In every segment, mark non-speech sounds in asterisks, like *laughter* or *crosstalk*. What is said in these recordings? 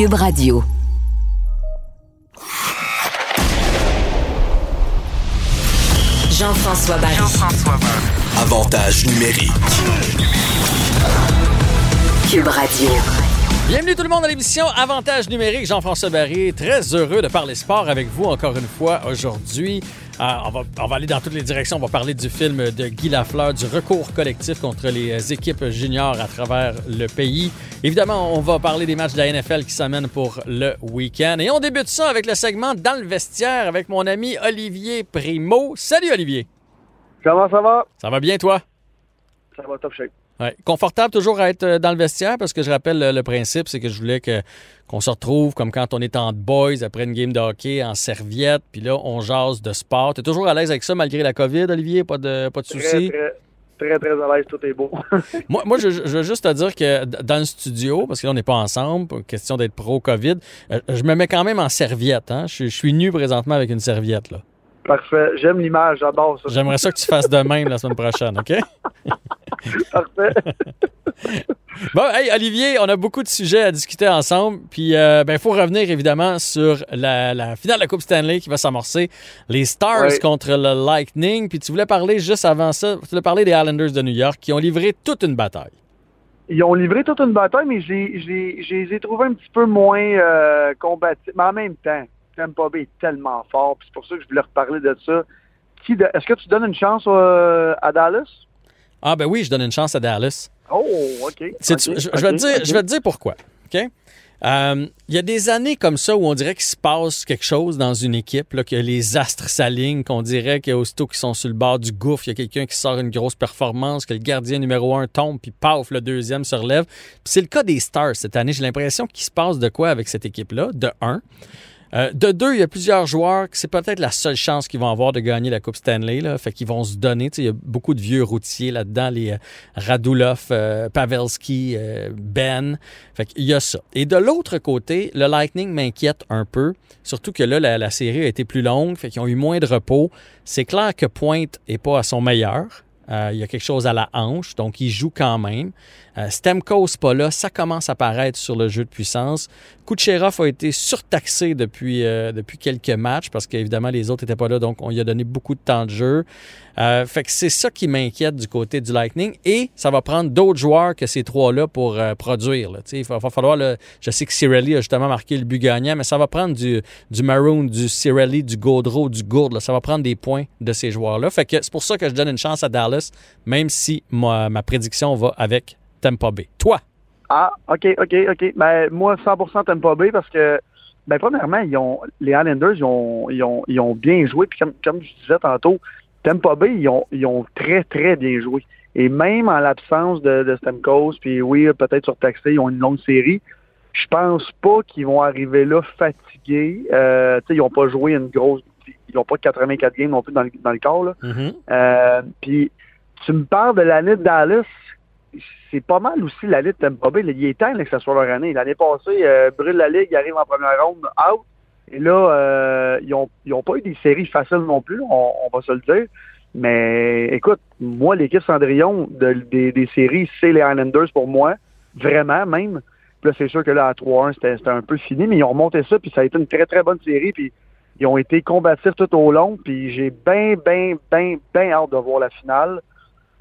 Cube Radio. Jean-François Barry. Avantage numérique. Cube Radio. Bienvenue tout le monde à l'émission Avantage numérique. Jean-François Barry, très heureux de parler sport avec vous encore une fois aujourd'hui. Euh, on, va, on va aller dans toutes les directions. On va parler du film de Guy Lafleur, du recours collectif contre les équipes juniors à travers le pays. Évidemment, on va parler des matchs de la NFL qui s'amènent pour le week-end. Et on débute ça avec le segment Dans le vestiaire avec mon ami Olivier Primo. Salut Olivier. Comment ça va? Ça va bien toi? Ça va top shape. Ouais. Confortable toujours à être euh, dans le vestiaire parce que je rappelle le, principe, c'est que je voulais que qu'on se retrouve comme quand on est en boys après une game de hockey en serviette, puis là on jase de sport. T'es toujours à l'aise avec ça malgré la COVID, Olivier, pas de pas de soucis? Très, très, très à l'aise, tout est beau. *laughs* moi, moi je, je, veux juste te dire que dans le studio, parce que là on n'est pas ensemble, question d'être pro COVID, euh, je me mets quand même en serviette. Hein? Je, je suis nu présentement avec une serviette là. Parfait. J'aime l'image, j'adore ça. J'aimerais ça que tu fasses de même la semaine prochaine, OK? *laughs* Parfait. *laughs* bon, hey, Olivier, on a beaucoup de sujets à discuter ensemble. Puis, il euh, ben, faut revenir évidemment sur la, la, finale de la Coupe Stanley qui va s'amorcer. Les Stars Ouais. contre le Lightning. Puis, tu voulais parler juste avant ça, tu voulais parler des Islanders de New York qui ont livré toute une bataille. Ils ont livré toute une bataille, mais je les ai trouvés un petit peu moins euh, combatifs. Mais en même temps, Tampa Bay est tellement fort, puis c'est pour ça que je voulais reparler de ça. Est-ce que tu donnes une chance euh, à Dallas? Ah, ben oui, je donne une chance à Dallas. Oh, OK. C'est- OK, je, je vais OK, te dire, OK. je vais te dire pourquoi. OK? Euh, Il y a des années comme ça où on dirait qu'il se passe quelque chose dans une équipe, là, que les astres s'alignent, qu'on dirait qu'aussitôt qu'ils sont sur le bord du gouffre, il y a quelqu'un qui sort une grosse performance, que le gardien numéro un tombe, puis paf, le deuxième se relève. C'est le cas des Stars cette année. J'ai l'impression qu'il se passe de quoi avec cette équipe-là, de un. Euh, de deux, il y a plusieurs joueurs que c'est peut-être la seule chance qu'ils vont avoir de gagner la Coupe Stanley. Là. Fait qu'ils vont se donner. Il y a beaucoup de vieux routiers là-dedans, les euh, Radulov, euh, Pavelski, euh, Ben. Fait qu'il y a ça. Et de l'autre côté, le Lightning m'inquiète un peu. Surtout que là, la, la série a été plus longue. Fait qu'ils ont eu moins de repos. C'est clair que Pointe est pas à son meilleur. Euh, il y a quelque chose à la hanche, donc il joue quand même. Euh, Stemkos pas là, ça commence à paraître sur le jeu de puissance. Kucherov a été surtaxé depuis, euh, depuis quelques matchs parce qu'évidemment les autres n'étaient pas là, donc on lui a donné beaucoup de temps de jeu. Euh, fait que c'est ça qui m'inquiète du côté du Lightning et ça va prendre d'autres joueurs que ces trois-là pour euh, produire. là. Il va, va falloir, là, je sais que Cirelli a justement marqué le but gagnant, mais ça va prendre du, du Maroon, du Cirelli, du Gaudreau, du Gourde. là. Ça va prendre des points de ces joueurs-là. Fait que c'est pour ça que je donne une chance à Dallas, même si ma, ma prédiction va avec Tampa Bay. Toi, Ah, OK, OK, OK. Ben, moi, 100% Tampa Bay parce que, ben, premièrement, ils ont, les Islanders, ils ont, ils ont, ils ont bien joué. Puis comme, comme je disais tantôt, Tampa Bay, ils ont, ils ont très, très bien joué. Et même en l'absence de, de Stamkos, puis oui, peut-être surtaxé, ils ont une longue série. Je pense pas qu'ils vont arriver là fatigués. Euh, tu sais, ils n'ont pas joué une grosse... Ils n'ont pas 84 games non plus dans le, dans le corps, là. Euh, puis, tu me parles de l'année de Dallas. C'est pas mal aussi l'année de Tampa Bay. Il est temps là, que ce soit leur année. L'année passée, euh, brûle la ligue, ils arrivent en première ronde, out. Et là, euh, ils, ont, ils ont pas eu des séries faciles non plus, on, on va se le dire. Mais écoute, moi, l'équipe Cendrillon de- des, des séries, c'est les Islanders pour moi. Vraiment, même. Puis là, c'est sûr que là, à 3-1, c'était c'était un peu fini, mais ils ont remonté ça, puis ça a été une très, très bonne série. Puis ils ont été combatifs tout au long, puis j'ai bien, bien, bien, bien hâte de voir la finale.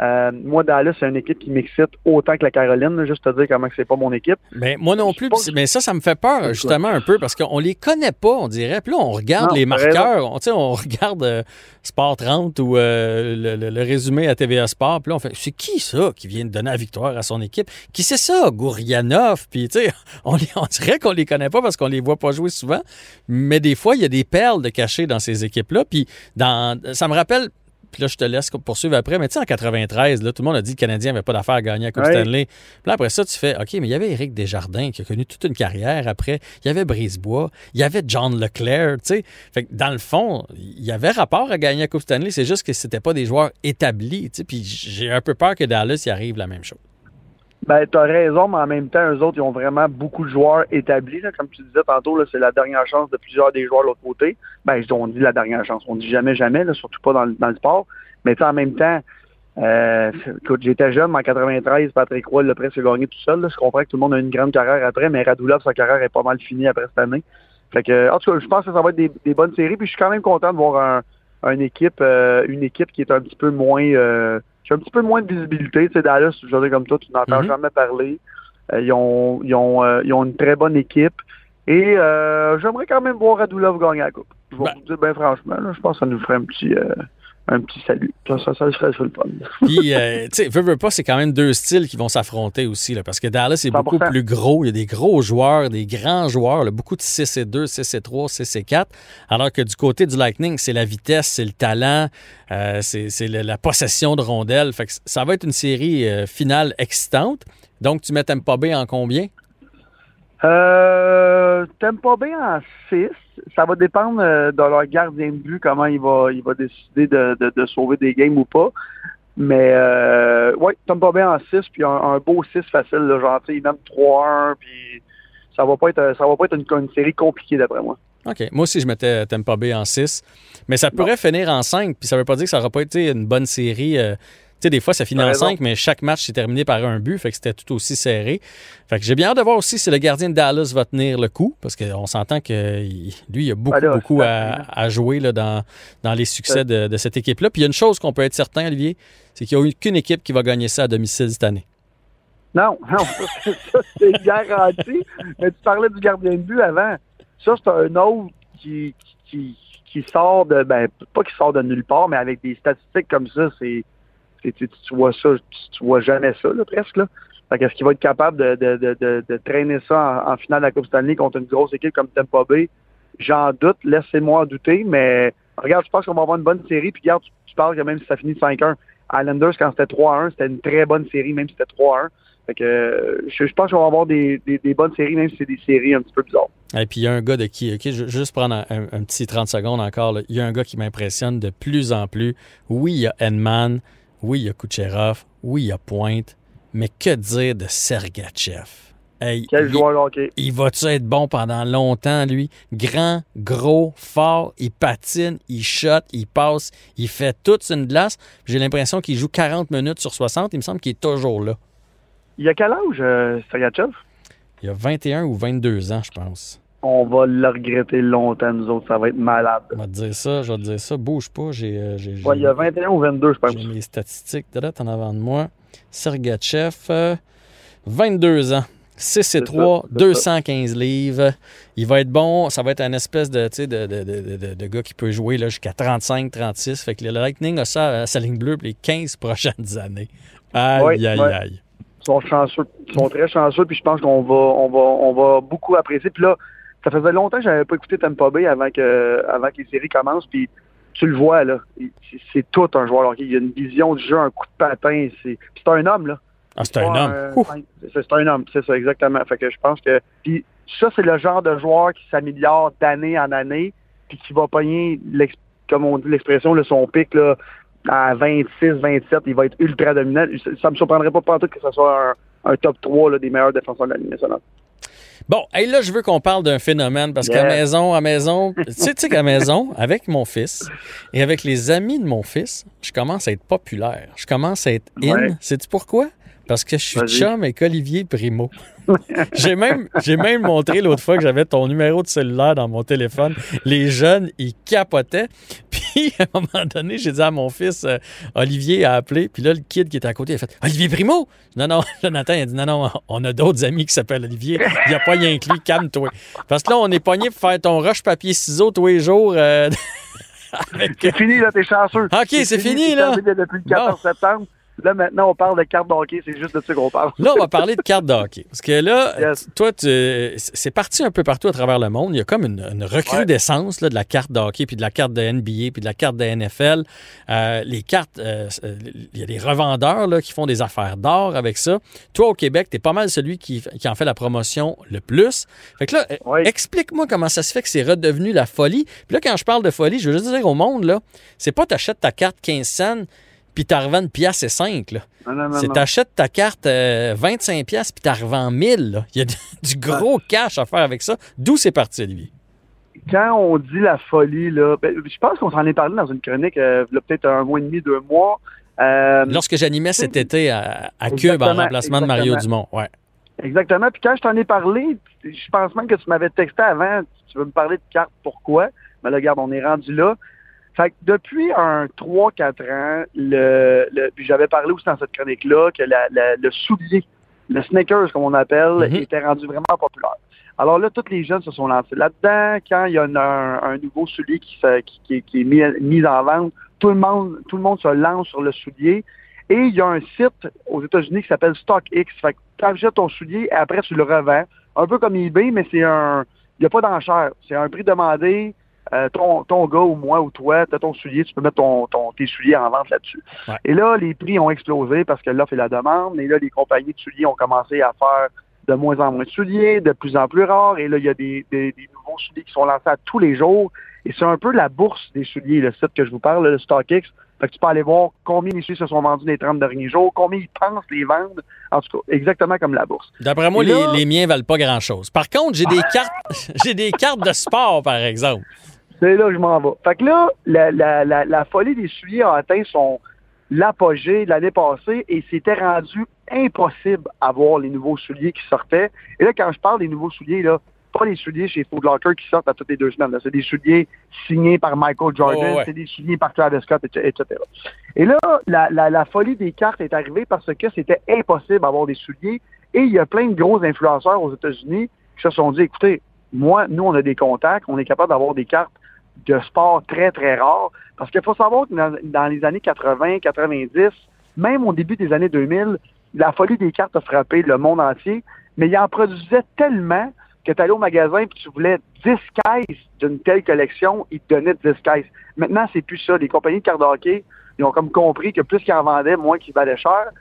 Euh, moi, Dallas, c'est une équipe qui m'excite autant que la Caroline, là, juste te dire comment que c'est pas mon équipe. Ben, moi non plus. c'est- Mais ça, ça me fait peur, justement, un peu, parce qu'on les connaît pas, on dirait. Puis là, on regarde Non, les marqueurs. On, on regarde euh, Sport 30 ou euh, le, le- le résumé à TVA Sport. Puis là, on fait c'est qui ça qui vient de donner la victoire à son équipe? Qui c'est ça Gourianov? Puis, tu sais, *laughs* on, les- on dirait qu'on les connaît pas parce qu'on les voit pas jouer souvent. Mais des fois, il y a des perles de cachées dans ces équipes-là. Puis, dans, ça me rappelle puis là, je te laisse poursuivre après. Mais tu sais, en 93, là, tout le monde a dit que le Canadien n'avait pas d'affaire à gagner à Coupe Ouais. Stanley. Puis là, après ça, tu fais OK, mais il y avait Éric Desjardins qui a connu toute une carrière après. Il y avait Brisebois. Il y avait John Leclerc. Tu sais, fait que dans le fond, il y avait rapport à gagner à Coupe Stanley. C'est juste que c'était pas des joueurs établis. Tu sais, puis j'ai un peu peur que Dallas y arrive la même chose. Ben, t'as raison, mais en même temps, eux autres, ils ont vraiment beaucoup de joueurs établis. là. Comme tu disais tantôt, c'est la dernière chance de plusieurs des joueurs de l'autre côté. Ben, on dit la dernière chance. On dit jamais, jamais, là, surtout pas dans, le- dans le sport. Mais en même temps, euh, écoute, j'étais jeune, mais en 93, Patrick Roy l'a presque gagné tout seul. là. Je comprends que tout le monde a une grande carrière après, mais Radulov, sa carrière est pas mal finie après cette année. Fait que, en tout cas, je pense que ça va être des, des bonnes séries. Puis je suis quand même content de voir un, une équipe, euh, une équipe qui est un petit peu moins, euh, qui a un petit peu moins de visibilité. Tu sais, Dallas, dire comme toi, tu n'entends Mhm. jamais parler. Euh, ils, ont, ils, ont, euh, ils ont une très bonne équipe. Et euh, j'aimerais quand même voir Radulov gagner la coupe. Je vais Ben. vous dire bien franchement, là, je pense que ça nous ferait un petit, euh, un petit salut. Ça, ça, ça serait sur le fun. *laughs* Puis, euh, tu sais, veux, veux pas, c'est quand même deux styles qui vont s'affronter aussi, là, parce que Dallas est beaucoup 100%. plus gros. Il y a des gros joueurs, des grands joueurs, là, beaucoup de 6 et 2, 6 et 3, 6 et 4. Alors que du côté du Lightning, c'est la vitesse, c'est le talent, euh, c'est la possession de rondelles. Fait que ça va être une série euh, finale excitante. Donc, tu mets Tampa Bay en combien? Euh, Tampa Bay en 6. Ça va dépendre euh, de leur gardien de but, comment il va, il va décider de, de, de sauver des games ou pas. Mais euh, ouais, Tampa Bay en 6, puis un, un beau 6 facile, là, genre, tu sais, même 3-1, puis ça va pas être ça va pas être une, une série compliquée d'après moi. OK. Moi aussi, je mettais Tampa Bay en 6. Mais ça pourrait finir en 5. Puis ça veut pas dire que ça n'aura pas été une bonne série. euh, sais, des fois, ça finit en raison. 5, mais chaque match s'est terminé par un but. Fait que c'était tout aussi serré. Fait que j'ai bien hâte de voir aussi si le gardien de Dallas va tenir le coup. Parce qu'on s'entend que lui, il a beaucoup, Ah là, beaucoup à, à jouer là, dans, dans les succès de, de cette équipe-là. Puis il y a une chose qu'on peut être certain, Olivier, c'est qu'il n'y a aucune équipe qui va gagner ça à domicile cette année. Non, *laughs* non, ça, ça, c'est garanti. Mais tu parlais du gardien de but avant. Ça, c'est un autre qui, qui, qui sort de, ben, pas qui sort de nulle part, mais avec des statistiques comme ça, c'est, c'est- tu, tu vois ça, tu, tu vois jamais ça, là, presque, là. Fait qu'est-ce qu'il va être capable de, de, de, de, traîner ça en, en finale de la Coupe Stanley contre une grosse équipe comme Tampa Bay? J'en doute, laissez-moi douter, mais regarde, je pense qu'on va avoir une bonne série, puis regarde, tu, tu parles que même si ça finit 5-1, Islanders, quand c'était 3-1, c'était une très bonne série, même si c'était 3-1. Fait que je, je pense qu'on va avoir des, des, des bonnes séries, même si c'est des séries un petit peu bizarres. Et puis il y a un gars de qui, OK, je juste prendre un, un- un petit 30 secondes encore. là. Il y a un gars qui m'impressionne de plus en plus. Oui, il y a Edman. Oui, il y a Kucherov. Oui, il y a Pointe. Mais que dire de Sergachev? Hey, Quel il- joueur hockey. il va-tu être bon pendant longtemps, lui? Grand, gros, fort, il patine, il shot, il passe, il fait toute une glace. J'ai l'impression qu'il joue 40 minutes sur 60. Il me semble qu'il est toujours là. Il a quel âge, euh, Sergachev? Il a 21 ou 22 ans, je pense. On va le regretter longtemps, nous autres. Ça va être malade. Je vais te dire ça, je vais te dire ça. Bouge pas, j'ai euh, j'ai- Ouais, il y a 21 ou 22, je pense. j'ai mes statistiques là en avant de moi. Sergachev, euh, 22 ans. 6 et C'est 3, ça, c'est 215 livres. Il va être bon. Ça va être un espèce de, de, de, de, de- gars qui peut jouer jusqu'à 35, 36. Fait que le Lightning a ça à sa ligne bleue pour les 15 prochaines années. Aïe, Ouais, aïe, ouais. aïe. Ils sont chanceux. Ils sont très chanceux, puis je pense qu'on va, on va, on va beaucoup apprécier. Puis là, ça faisait longtemps que j'avais pas écouté Tampa Bay avant que, avant que les séries commencent, puis tu le vois, là. C'est- tout un joueur. Il y a une vision du jeu, un coup de patin. C'est un homme, là. Ah, c'est un Pas homme. un- Ouf. C'est un homme, c'est ça, exactement. Fait que je pense que. Puis ça, c'est le genre de joueur qui s'améliore d'année en année, puis qui va pogner, comme on dit l'expression, là, son pic là, à 26, 27, il va être ultra dominant. Ça, ça me surprendrait pas tout que ce soit un, un top 3 là, des meilleurs défenseurs de la Ligue nationale. Bon, et là, je veux qu'on parle d'un phénomène parce qu'à Yeah. maison, à maison, tu sais, tu sais qu'à maison, avec mon fils et avec les amis de mon fils, je commence à être populaire. Je commence à être in. Ouais. Sais-tu pourquoi? Parce que je suis chum avec Olivier Primo. *laughs* j'ai même, j'ai même montré l'autre fois que j'avais ton numéro de cellulaire dans mon téléphone. Les jeunes, ils capotaient. Puis, *laughs* à un moment donné, j'ai dit à mon fils, euh, Olivier a appelé. Puis là, le kid qui était à côté, il a fait Olivier Primo? Non, non, *laughs* Jonathan, il a dit non, non, on a d'autres amis qui s'appellent Olivier. Il n'y a pas rien que lui, calme-toi. Parce que là, on est pogné pour faire ton rush papier-ciseaux tous les jours. euh, *laughs* avec- C'est fini, là, t'es chanceux. Ok, c'est fini, là. terminé depuis le 14 septembre. Là, maintenant, on parle de cartes de hockey. C'est juste de ça qu'on parle. Là, on va parler de cartes de hockey. Parce que là, *laughs* Yes. toi, tu- c'est parti un peu partout à travers le monde. Il y a comme une, une recrudescence là, de la carte de hockey, puis de la carte de NBA, puis de la carte de NFL. Euh, les cartes, euh, euh, il y a des revendeurs là, qui font des affaires d'or avec ça. Toi, au Québec, tu es pas mal celui qui, qui en fait la promotion le plus. Fait que là, euh, Oui. explique-moi comment ça se fait que c'est redevenu la folie. Puis là, quand je parle de folie, je veux juste dire au monde, là, c'est pas t'achètes ta carte 15 cents, puis t'en revends une pièce et 5, là. Non, non, non, C'est t'achètes ta carte euh, 25 pièces puis t'en revends 1000. là. Il y a du, *laughs* du gros cash à faire avec ça. D'où c'est parti, Olivier? Quand on dit la folie, là, ben, je pense qu'on s'en est parlé dans une chronique, euh, peut-être un mois et demi, deux mois. Euh, Lorsque j'animais cet été à, à Cube en Exactement, remplacement de Mario exactement. Dumont. Ouais. Exactement. Puis quand je t'en ai parlé, je pense même que tu m'avais texté avant, tu veux me parler de cartes, pourquoi? Mais là, regarde, on est rendu là. Fait que depuis un 3-4 ans, le, le- puis j'avais parlé aussi dans cette chronique-là que la- la- le soulier, le sneakers, comme on appelle, Mhm. était rendu vraiment populaire. Alors là, tous les jeunes se sont lancés là-dedans. Quand il y a un, un- nouveau soulier qui, qui- qui- qui est mis, mis en vente, tout le monde, tout le monde se lance sur le soulier. Et il y a un site aux États-Unis qui s'appelle StockX. Fait que tu achètes ton soulier et après tu le revends. Un peu comme eBay, mais c'est un. Il n'y a pas d'enchère. C'est un prix demandé. Euh, ton, ton gars ou moi ou toi, tu as ton soulier, tu peux mettre ton, ton- tes souliers en vente là-dessus. Ouais. Et là, les prix ont explosé parce que l'offre et la demande. Et là, les compagnies de souliers ont commencé à faire de moins en moins de souliers, de plus en plus rares. Et là, il y a des, des- des nouveaux souliers qui sont lancés à tous les jours. Et c'est un peu la bourse des souliers, le site que je vous parle, le StockX. Fait que tu peux aller voir combien les souliers se sont vendus les 30 derniers jours, combien ils pensent les vendre. En tout cas, exactement comme la bourse. D'après moi, là- les, les miens valent pas grand-chose. Par contre, j'ai des cartes *laughs* j'ai des cartes de sport, par exemple. C'est là que je m'en vais. Fait que là, la, la, la, la folie des souliers a atteint son l'apogée l'année passée et c'était rendu impossible à voir les nouveaux souliers qui sortaient. Et là, quand je parle des nouveaux souliers, là, pas les souliers chez Foot Locker qui sortent à toutes les deux semaines. là. C'est des souliers signés par Michael Jordan, Oh, ouais. c'est des souliers par Travis Scott, etc. etc. Et là, la, la, la folie des cartes est arrivée parce que c'était impossible d'avoir des souliers. Et il y a plein de gros influenceurs aux États-Unis qui se sont dit, écoutez, moi, nous, on a des contacts, on est capable d'avoir des cartes de sport très, très rares. Parce qu'il faut savoir que dans, dans les années 80, 90, même au début des années 2000, la folie des cartes a frappé le monde entier, mais il en produisait tellement que tu allais au magasin et tu voulais 10 caisses d'une telle collection, ils te donnaient 10 caisses. Maintenant, c'est plus ça. Les compagnies de cartes de hockey, ils ont comme compris que plus qu'ils en vendaient, moins qu'ils valaient cher.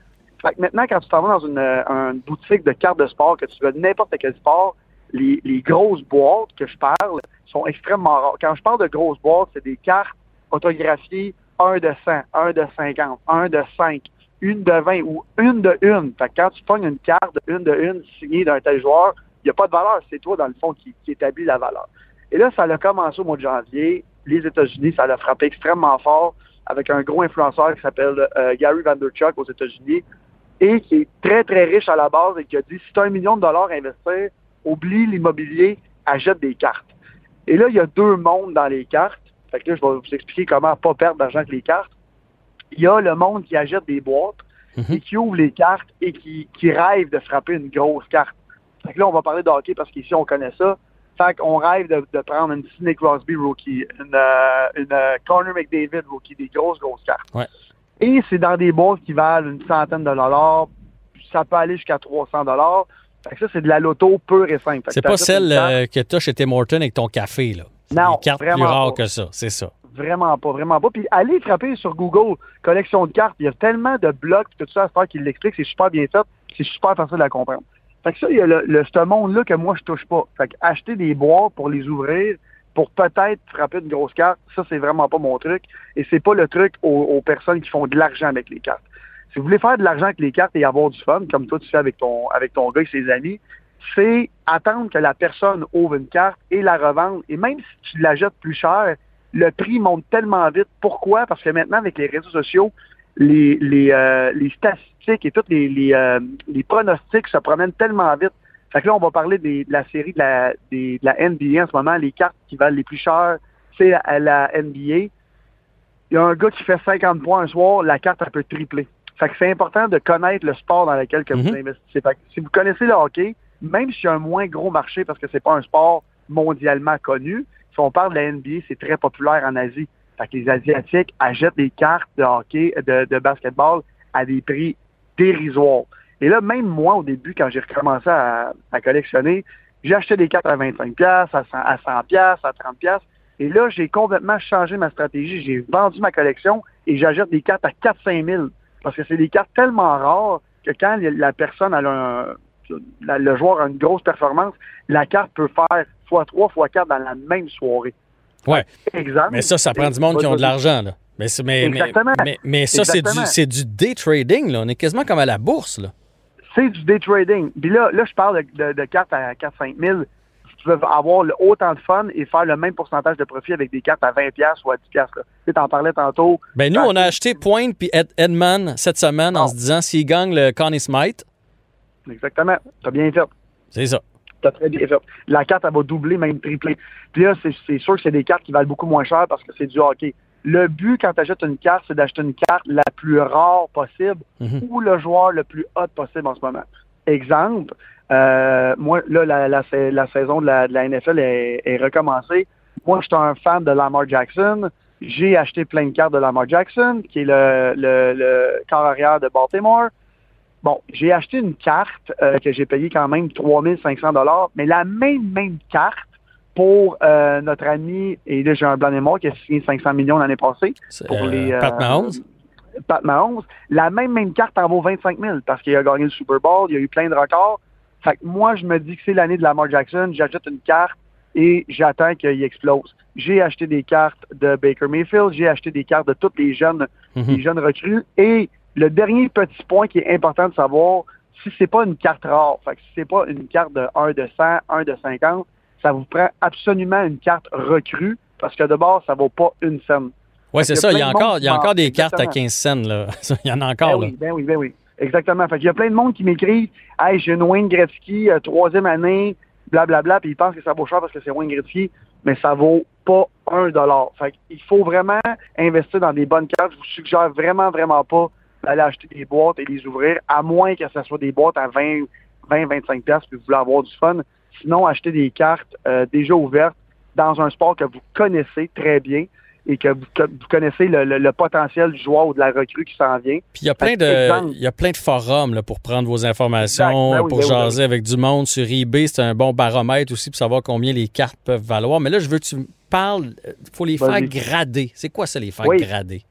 Fait que maintenant, quand tu t'en vas dans une, une boutique de cartes de sport, que tu veux n'importe quel sport, les, les grosses boîtes que je parle sont extrêmement rares. Quand je parle de grosses boîtes, c'est des cartes autographiées 1 de 100, 1 de 50, 1 de 5, une de 20 ou une de une. Fait que quand tu pognes une carte de une de une signée d'un tel joueur, il n'y a pas de valeur. C'est toi, dans le fond, qui, qui établit la valeur. Et là, ça a commencé au mois de janvier. Les États-Unis, ça l'a frappé extrêmement fort avec un gros influenceur qui s'appelle euh, Gary Vanderchuk aux États-Unis et qui est très, très riche à la base et qui a dit si tu as un million de dollars à investir, oublie l'immobilier, achète des cartes. Et là, il y a deux mondes dans les cartes. Fait que là, je vais vous expliquer comment pas perdre d'argent avec les cartes. Il y a le monde qui achète des boîtes Mhm. et qui ouvre les cartes et qui, qui rêve de frapper une grosse carte. Fait que là, on va parler de hockey parce qu'ici, on connaît ça. Fait qu'on rêve de, de prendre une Sidney Crosby rookie, une, euh, une euh, Connor McDavid rookie, des grosses, grosses cartes. Ouais. Et c'est dans des boîtes qui valent une centaine de dollars. Ça peut aller jusqu'à 300 dollars. Fait que ça, c'est de la loto pure et simple. C'est pas celle euh, que tu as chez Tim Horton avec ton café, là. Non, des cartes plus rares pas. que ça, c'est ça. Vraiment pas, vraiment pas. Puis allez frapper sur Google, collection de cartes. Il y a tellement de blogs, tout ça à faire qui l'explique. C'est super bien fait. C'est super facile à comprendre. Fait que ça, il y a le, le- ce monde-là que moi, je touche pas. Fait que acheter des boîtes pour les ouvrir, pour peut-être frapper une grosse carte, ça, c'est vraiment pas mon truc. Et c'est pas le truc aux, aux personnes qui font de l'argent avec les cartes. Si vous voulez faire de l'argent avec les cartes et avoir du fun, comme toi, tu fais avec ton, avec ton gars et ses amis, c'est attendre que la personne ouvre une carte et la revendre. Et même si tu la jettes plus cher, le prix monte tellement vite. Pourquoi? Parce que maintenant, avec les réseaux sociaux, les, les, euh, les statistiques et tous les, les, euh, les pronostics se promènent tellement vite. Fait que là, on va parler des- de la série de la, des- de la NBA en ce moment. Les cartes qui valent les plus chères, c'est la, la NBA. Il y a un gars qui fait 50 points un soir, la carte, elle peut tripler. Fait que c'est important de connaître le sport dans lequel que vous Mhm. investissez. Fait que si vous connaissez le hockey, même s'il y a un moins gros marché parce que c'est pas un sport mondialement connu, si on parle de la NBA, c'est très populaire en Asie. Fait que les Asiatiques achètent des cartes de hockey, de, de basketball à des prix dérisoires. Et là, même moi, au début, quand j'ai recommencé à, à collectionner, j'ai acheté des cartes à 25 pièces, à 100 à 100 pièces, à 30 pièces. Et là, j'ai complètement changé ma stratégie. J'ai vendu ma collection et j'achète des cartes à 4-5 000. Parce que c'est des cartes tellement rares que quand la personne a un, le joueur a une grosse performance, la carte peut faire fois 3, fois 4 dans la même soirée. Ouais. Exemple. Mais ça, ça prend du monde qui ont de l'argent, là. Mais, mais, Exactement. mais, mais ça, c'est du, du day trading, là. On est quasiment comme à la bourse, là. c'est du day trading. Puis là, là je parle de, de- de cartes à 4-5 000. Tu veux avoir le- autant de fun et faire le même pourcentage de profit avec des cartes à 20 pièces ou à 10 pièces. Tu sais, t'en parlais tantôt. Ben, nous, Ah, on a acheté Point puis Ed- Edman cette semaine en Bon. se disant s'il gagne le Connie Smite, Exactement. T'as bien fait. c'est ça. T'as très bien fait. La carte, elle va doubler, même tripler. Puis là, c'est sûr que c'est des cartes qui valent beaucoup moins cher parce que c'est du hockey. Le but, quand tu achètes une carte, c'est d'acheter une carte la plus rare possible Mhm. ou le joueur le plus hot possible en ce moment. Exemple, euh, moi, là, la, la, la saison de la, de la NFL est, est recommencée. Moi, je suis un fan de Lamar Jackson. J'ai acheté plein de cartes de Lamar Jackson, qui est le, le, le corps arrière de Baltimore. Bon, j'ai acheté une carte euh, que j'ai payée quand même 3500 dollars, mais la même même carte pour euh, notre ami, et là j'ai un blanc et mort qui a signé 500 millions l'année passée, pour euh, les... euh, Pat Mahomes? Pat Mahomes. La même même carte en vaut 25 000 parce qu'il a gagné le Super Bowl, il y a eu plein de records. Fait que moi, je me dis que c'est l'année de Lamar Jackson, j'achète une carte et j'attends qu'il explose. J'ai acheté des cartes de Baker Mayfield, j'ai acheté des cartes de tous les jeunes Mhm. les jeunes recrues. Et le dernier petit point qui est important de savoir, si c'est pas une carte rare, fait que si c'est pas une carte de 1 de 100, 1 de 50, ça vous prend absolument une carte recrue parce que de base, ça vaut pas une scène. Oui, c'est ça. Il y a encore, il y a encore des cartes à Exactement. 15 cents, là. *laughs* Il y en a Ben encore, là. oui, ben oui, ben oui. Exactement. Fait qu'il y a plein de monde qui m'écrivent Hey, j'ai une Wayne Gretzky, euh, troisième année, blablabla, puis ils pensent que ça vaut cher parce que c'est Wayne Gretzky, mais ça vaut pas un dollar. Fait qu'il faut vraiment investir dans des bonnes cartes. Je vous suggère vraiment, vraiment pas d'aller acheter des boîtes et les ouvrir, à moins que ce soit des boîtes à 20, 20 25 pièces puis vous voulez avoir du fun. Sinon, achetez des cartes euh, déjà ouvertes dans un sport que vous connaissez très bien et que vous, vous connaissez le, le- le potentiel du joueur ou de la recrue qui s'en vient. Puis il y a plein de, il y a plein de forums là, pour prendre vos informations. Ben oui, pour ben oui, ben jaser avec du monde sur eBay. C'est un bon baromètre aussi pour savoir combien les cartes peuvent valoir. Mais là, je veux que tu me parles. Il faut les faire grader. C'est quoi ça, les faire Oui. grader?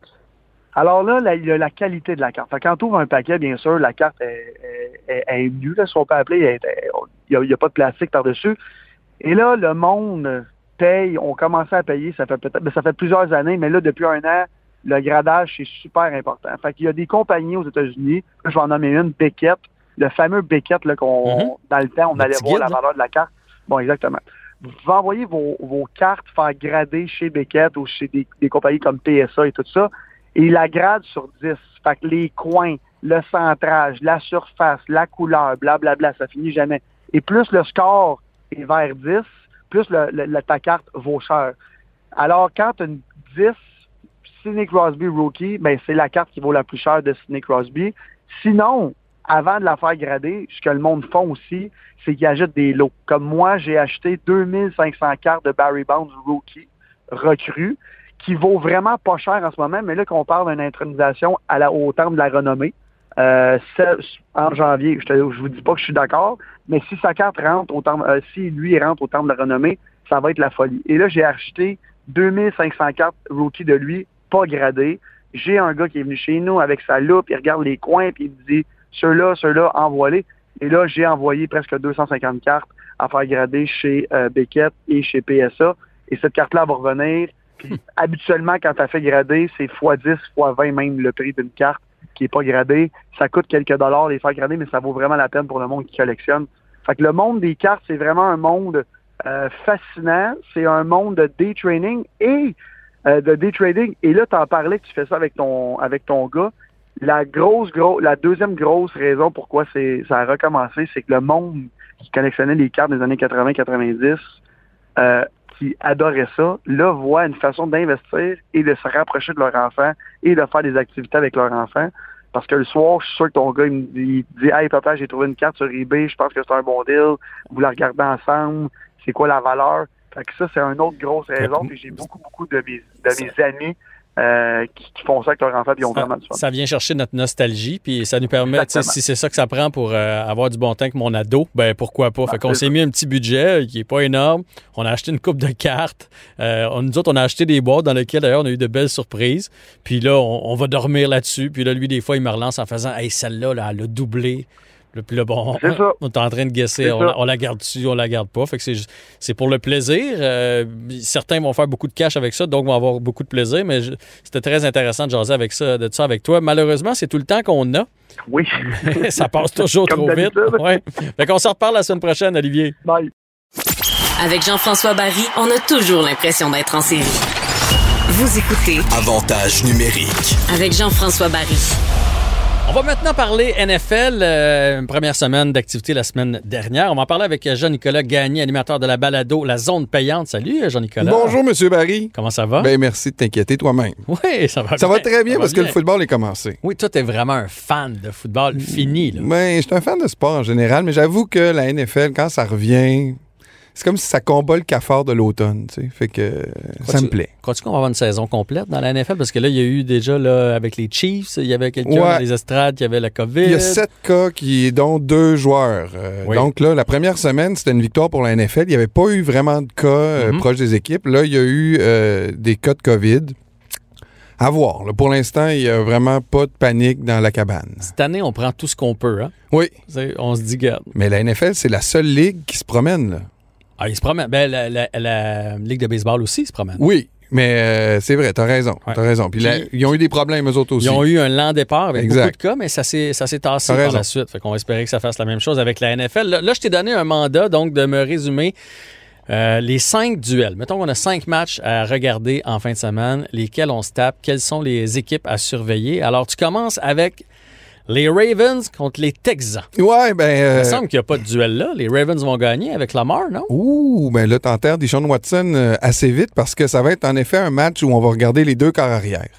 Alors là, la- il y a la qualité de la carte. Fait quand tu ouvres un paquet, bien sûr, la carte est, est, est- est nue, là, si on peut appeler. Il n'y a, pas de plastique par-dessus. Et là, le monde paye, on commençait à payer, ça fait peut-être, ben, ça fait plusieurs années, mais là, depuis un an, le gradage, c'est super important. Fait qu'il y a des compagnies aux États-Unis, je vais en nommer une, Beckett, le fameux Beckett, là, qu'on, Mhm. dans le temps, on Le allait voir guide, la valeur de la carte. Bon, exactement. Vous pouvez envoyer vos, vos cartes faire grader chez Beckett ou chez des, des compagnies comme PSA et tout ça, et il la grade sur 10. Fait que les coins, le centrage, la surface, la couleur, blablabla, ça finit jamais. Et plus le score est vers 10, plus le, le- le- ta carte vaut cher. Alors, quand tu as une 10, Sidney Crosby rookie, ben, c'est la carte qui vaut la plus chère de Sidney Crosby. Sinon, avant de la faire grader, ce que le monde font aussi, c'est qu'ils achètent des lots. Comme moi, j'ai acheté 2500 cartes de Barry Bonds rookie recrue qui vaut vraiment pas cher en ce moment, mais là qu'on parle d'une intronisation à la, au terme de la renommée, euh, en janvier, je, je vous dis pas que je suis d'accord, mais si sa carte rentre au terme, euh, si lui rentre au terme de la renommée, ça va être la folie. Et là, j'ai acheté 2500 cartes rookie de lui, pas gradées. J'ai un gars qui est venu chez nous avec sa loupe, il regarde les coins, puis il me dit, ceux-là, ceux-là, envoie-les. Et là, j'ai envoyé presque 250 cartes à faire grader chez euh, Beckett et chez PSA. Et cette carte-là va revenir. Puis *laughs* habituellement, quand tu as fait grader, c'est x10, x20 même le prix d'une carte qui est pas gradée. Ça coûte quelques dollars les faire grader, mais ça vaut vraiment la peine pour le monde qui collectionne. Fait que le monde des cartes, c'est vraiment un monde euh, fascinant. C'est un monde de day trading et euh, de day trading. Et là, tu en parlais que tu fais ça avec ton avec ton gars. La grosse, gros, la deuxième grosse raison pourquoi c'est ça a recommencé, c'est que le monde qui collectionnait les cartes des années 80-90, euh, qui adorait ça, là, voit une façon d'investir et de se rapprocher de leur enfant et de faire des activités avec leur enfant. Parce que le soir, je suis sûr que ton gars, il me dit, il dit Hey papa, j'ai trouvé une carte sur eBay, je pense que c'est un bon deal, vous la regardez ensemble, c'est quoi la valeur? Fait que ça, c'est une autre grosse raison. Puis j'ai beaucoup, beaucoup de mes, de mes amis euh, qui, qui font ça avec leur enfant, puis ils ont Ça, vraiment du fun. ça vient chercher notre nostalgie, puis ça nous permet, si c'est ça que ça prend pour euh, avoir du bon temps avec mon ado, ben pourquoi pas? Fait qu'on s'est mis un petit budget euh, qui est pas énorme. On a acheté une coupe de cartes. Euh, on- nous autres, on a acheté des boîtes dans lesquelles, d'ailleurs, on a eu de belles surprises. Puis là, on, on va dormir là-dessus. Puis là, lui, des fois, il me relance en faisant Hey, celle-là, là, elle a doublé. Là, Puis là, bon, C'est ça. on est en train de guesser. On, on la garde dessus, on la garde pas. Fait que c'est juste- c'est pour le plaisir. Euh, certains vont faire beaucoup de cash avec ça, donc vont avoir beaucoup de plaisir. Mais c'était très intéressant de jaser avec ça, de ça avec toi. Malheureusement, c'est tout le temps qu'on a. Oui. *laughs* ça passe toujours Comme trop vite. Ouais. Fait qu'on se reparle la semaine prochaine, Olivier. Bye. Avec Jean-François Barry, on a toujours l'impression d'être en série. Vous écoutez Avantage numérique. avec Jean-François Barry. On va maintenant parler NFL. euh, une première semaine d'activité la semaine dernière. On va en parler avec Jean-Nicolas Gagné, animateur de la balado La Zone Payante. Salut, Jean-Nicolas. Bonjour, Monsieur Barry. Comment ça va? Ben, merci de t'inquiéter toi-même. oui, ça va Ça bien. va très bien Ça parce que le bien. football est commencé. Oui, toi, t'es vraiment un fan de football fini. Là. Ben, je suis un fan de sport en général, mais j'avoue que la NFL, quand ça revient, c'est comme si ça combat le cafard de l'automne, tu sais. Fait que euh, ça Crois-tu- me plaît. Crois-tu qu'on va avoir une saison complète dans la NFL? Parce que là, il y a eu déjà, là, avec les Chiefs, il y avait quelqu'un Ouais. dans les estrades qui avait la COVID. Il y a sept cas qui, dont deux joueurs. Euh, Oui. Donc là, la première semaine, c'était une victoire pour la NFL. Il n'y avait pas eu vraiment de cas euh, Mhm. proches des équipes. Là, il y a eu euh, des cas de COVID. À voir. là. Pour l'instant, il n'y a vraiment pas de panique dans la cabane. Cette année, on prend tout ce qu'on peut. Hein? Oui, On se dit, garde. mais la NFL, c'est la seule ligue qui se promène. Là. Ah, il se promène. Ben, la, la- la Ligue de baseball aussi se promène. Oui, mais euh, c'est vrai, t'as raison. Ouais. T'as raison. Puis, là, Puis- ils ont eu des problèmes, eux autres aussi. Ils ont eu un lent départ avec Exact. beaucoup de cas, mais ça s'est, ça s'est tassé T'as par raison. la suite. Fait qu'on espérer que ça fasse la même chose avec la NFL. Là, là, je t'ai donné un mandat, donc, de me résumer euh, les cinq duels. Mettons qu'on a cinq matchs à regarder en fin de semaine, lesquels on se tape, quelles sont les équipes à surveiller. Alors, tu commences avec les Ravens contre les Texans. Ouais, ben. Il euh, me semble qu'il n'y a pas de duel là. Les Ravens vont gagner avec Lamar, non? Ouh, ben là, t'enterres Deshaun Watson euh, assez vite parce que ça va être en effet un match où on va regarder les deux corps arrière.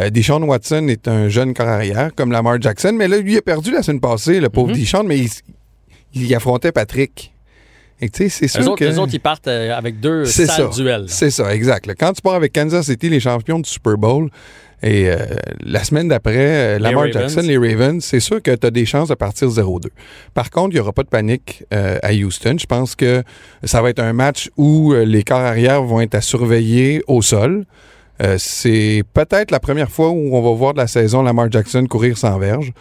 Euh, Deshaun Watson est un jeune corps arrière, comme Lamar Jackson, mais là, lui a perdu la semaine passée, le pauvre Mhm. Deshaun, mais il, il affrontait Patrick. Et tu sais, c'est sûr autres, que... eux autres, ils partent euh, avec deux sales ça. duels. C'est ça, exact. Quand tu pars avec Kansas City, les champions du Super Bowl, et euh, la semaine d'après, euh, Lamar Ravens. Jackson, les Ravens, c'est sûr que tu as des chances de partir 0-2. Par contre, il n'y aura pas de panique euh, à Houston. Je pense que ça va être un match où euh, les corps arrière vont être à surveiller au sol. Euh, c'est peut-être la première fois où on va voir de la saison Lamar Jackson courir sans verge.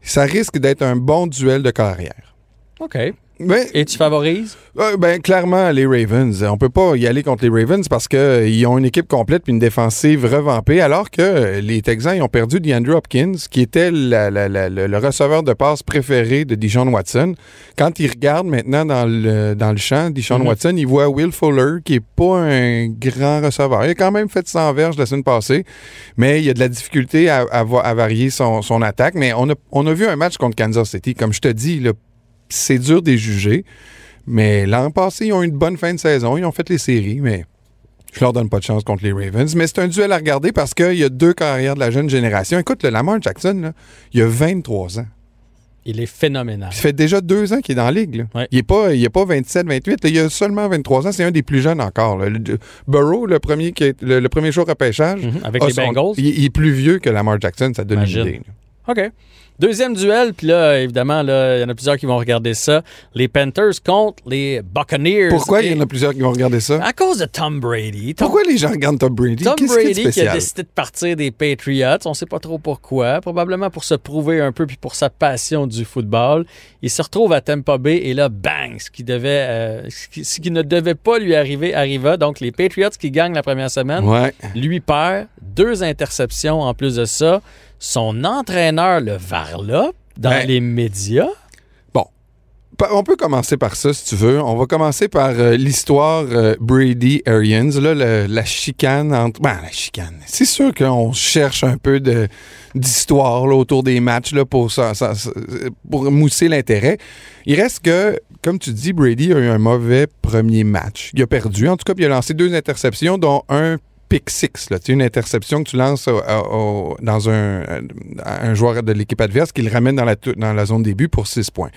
Ça risque d'être un bon duel de corps arrière. OK. Mais Et tu favorises? euh, ben, clairement, les Ravens. On peut pas y aller contre les Ravens parce qu'ils ont une équipe complète puis une défensive revampée, alors que euh, les Texans ils ont perdu DeAndre Hopkins, qui était la- la- la- le, le receveur de passe préféré de Dijon Watson. Quand il regarde maintenant dans le, dans le champ, Dijon Mhm. Watson, il voit Will Fuller, qui est pas un grand receveur. Il a quand même fait 100 verges la semaine passée, mais il y a de la difficulté à, à à varier son, son attaque. Mais on a, on a vu un match contre Kansas City. Comme je te dis, là, c'est dur de les juger. Mais l'an passé, ils ont eu une bonne fin de saison. Ils ont fait les séries, mais je leur donne pas de chance contre les Ravens. Mais c'est un duel à regarder parce qu'il y a deux carrières de la jeune génération. Écoute, le Lamar Jackson, là, il a 23 ans. Il est phénoménal. Ça fait déjà deux ans qu'il est dans la ligue. là. Ouais. Il n'est pas, il est pas 27, 28. là. il a seulement 23 ans. C'est un des plus jeunes encore. là. Le- Burrow, le premier, qui est- le, le premier jour à pêchage, Mhm, Avec a les son- Bengals. il, il est plus vieux que Lamar Jackson. Ça donne Imagine. une idée. OK. Deuxième duel, puis là, évidemment, là, il y en a plusieurs qui vont regarder ça. Les Panthers contre les Buccaneers. Pourquoi Et- il y en a plusieurs qui vont regarder ça? À cause de Tom Brady. Tom, Pourquoi les gens regardent Tom Brady? Tom a Brady qui a spécial? décidé de partir des Patriots, on sait pas trop pourquoi, probablement pour se prouver un peu puis pour sa passion du football. Il se retrouve à Tampa Bay et là, bang, ce qui devait, euh, ce, qui, ce qui ne devait pas lui arriver arriva. Donc les Patriots qui gagnent la première semaine, Ouais. lui perd deux interceptions en plus de ça. Son entraîneur le varlope dans Ouais. les médias? Pa- On peut commencer par ça, si tu veux. On va commencer par euh, l'histoire euh, Brady-Arians. Là, le- la chicane entre... Ben, la chicane. C'est sûr qu'on cherche un peu de d'histoire là, autour des matchs là, pour, ça, ça- pour mousser l'intérêt. Il reste que, comme tu dis, Brady a eu un mauvais premier match. Il a perdu. En tout cas, il a lancé deux interceptions, dont un pick six. Là. Une interception que tu lances au- au- dans un, un joueur de l'équipe adverse qui le ramène dans la, dans la zone début pour six points.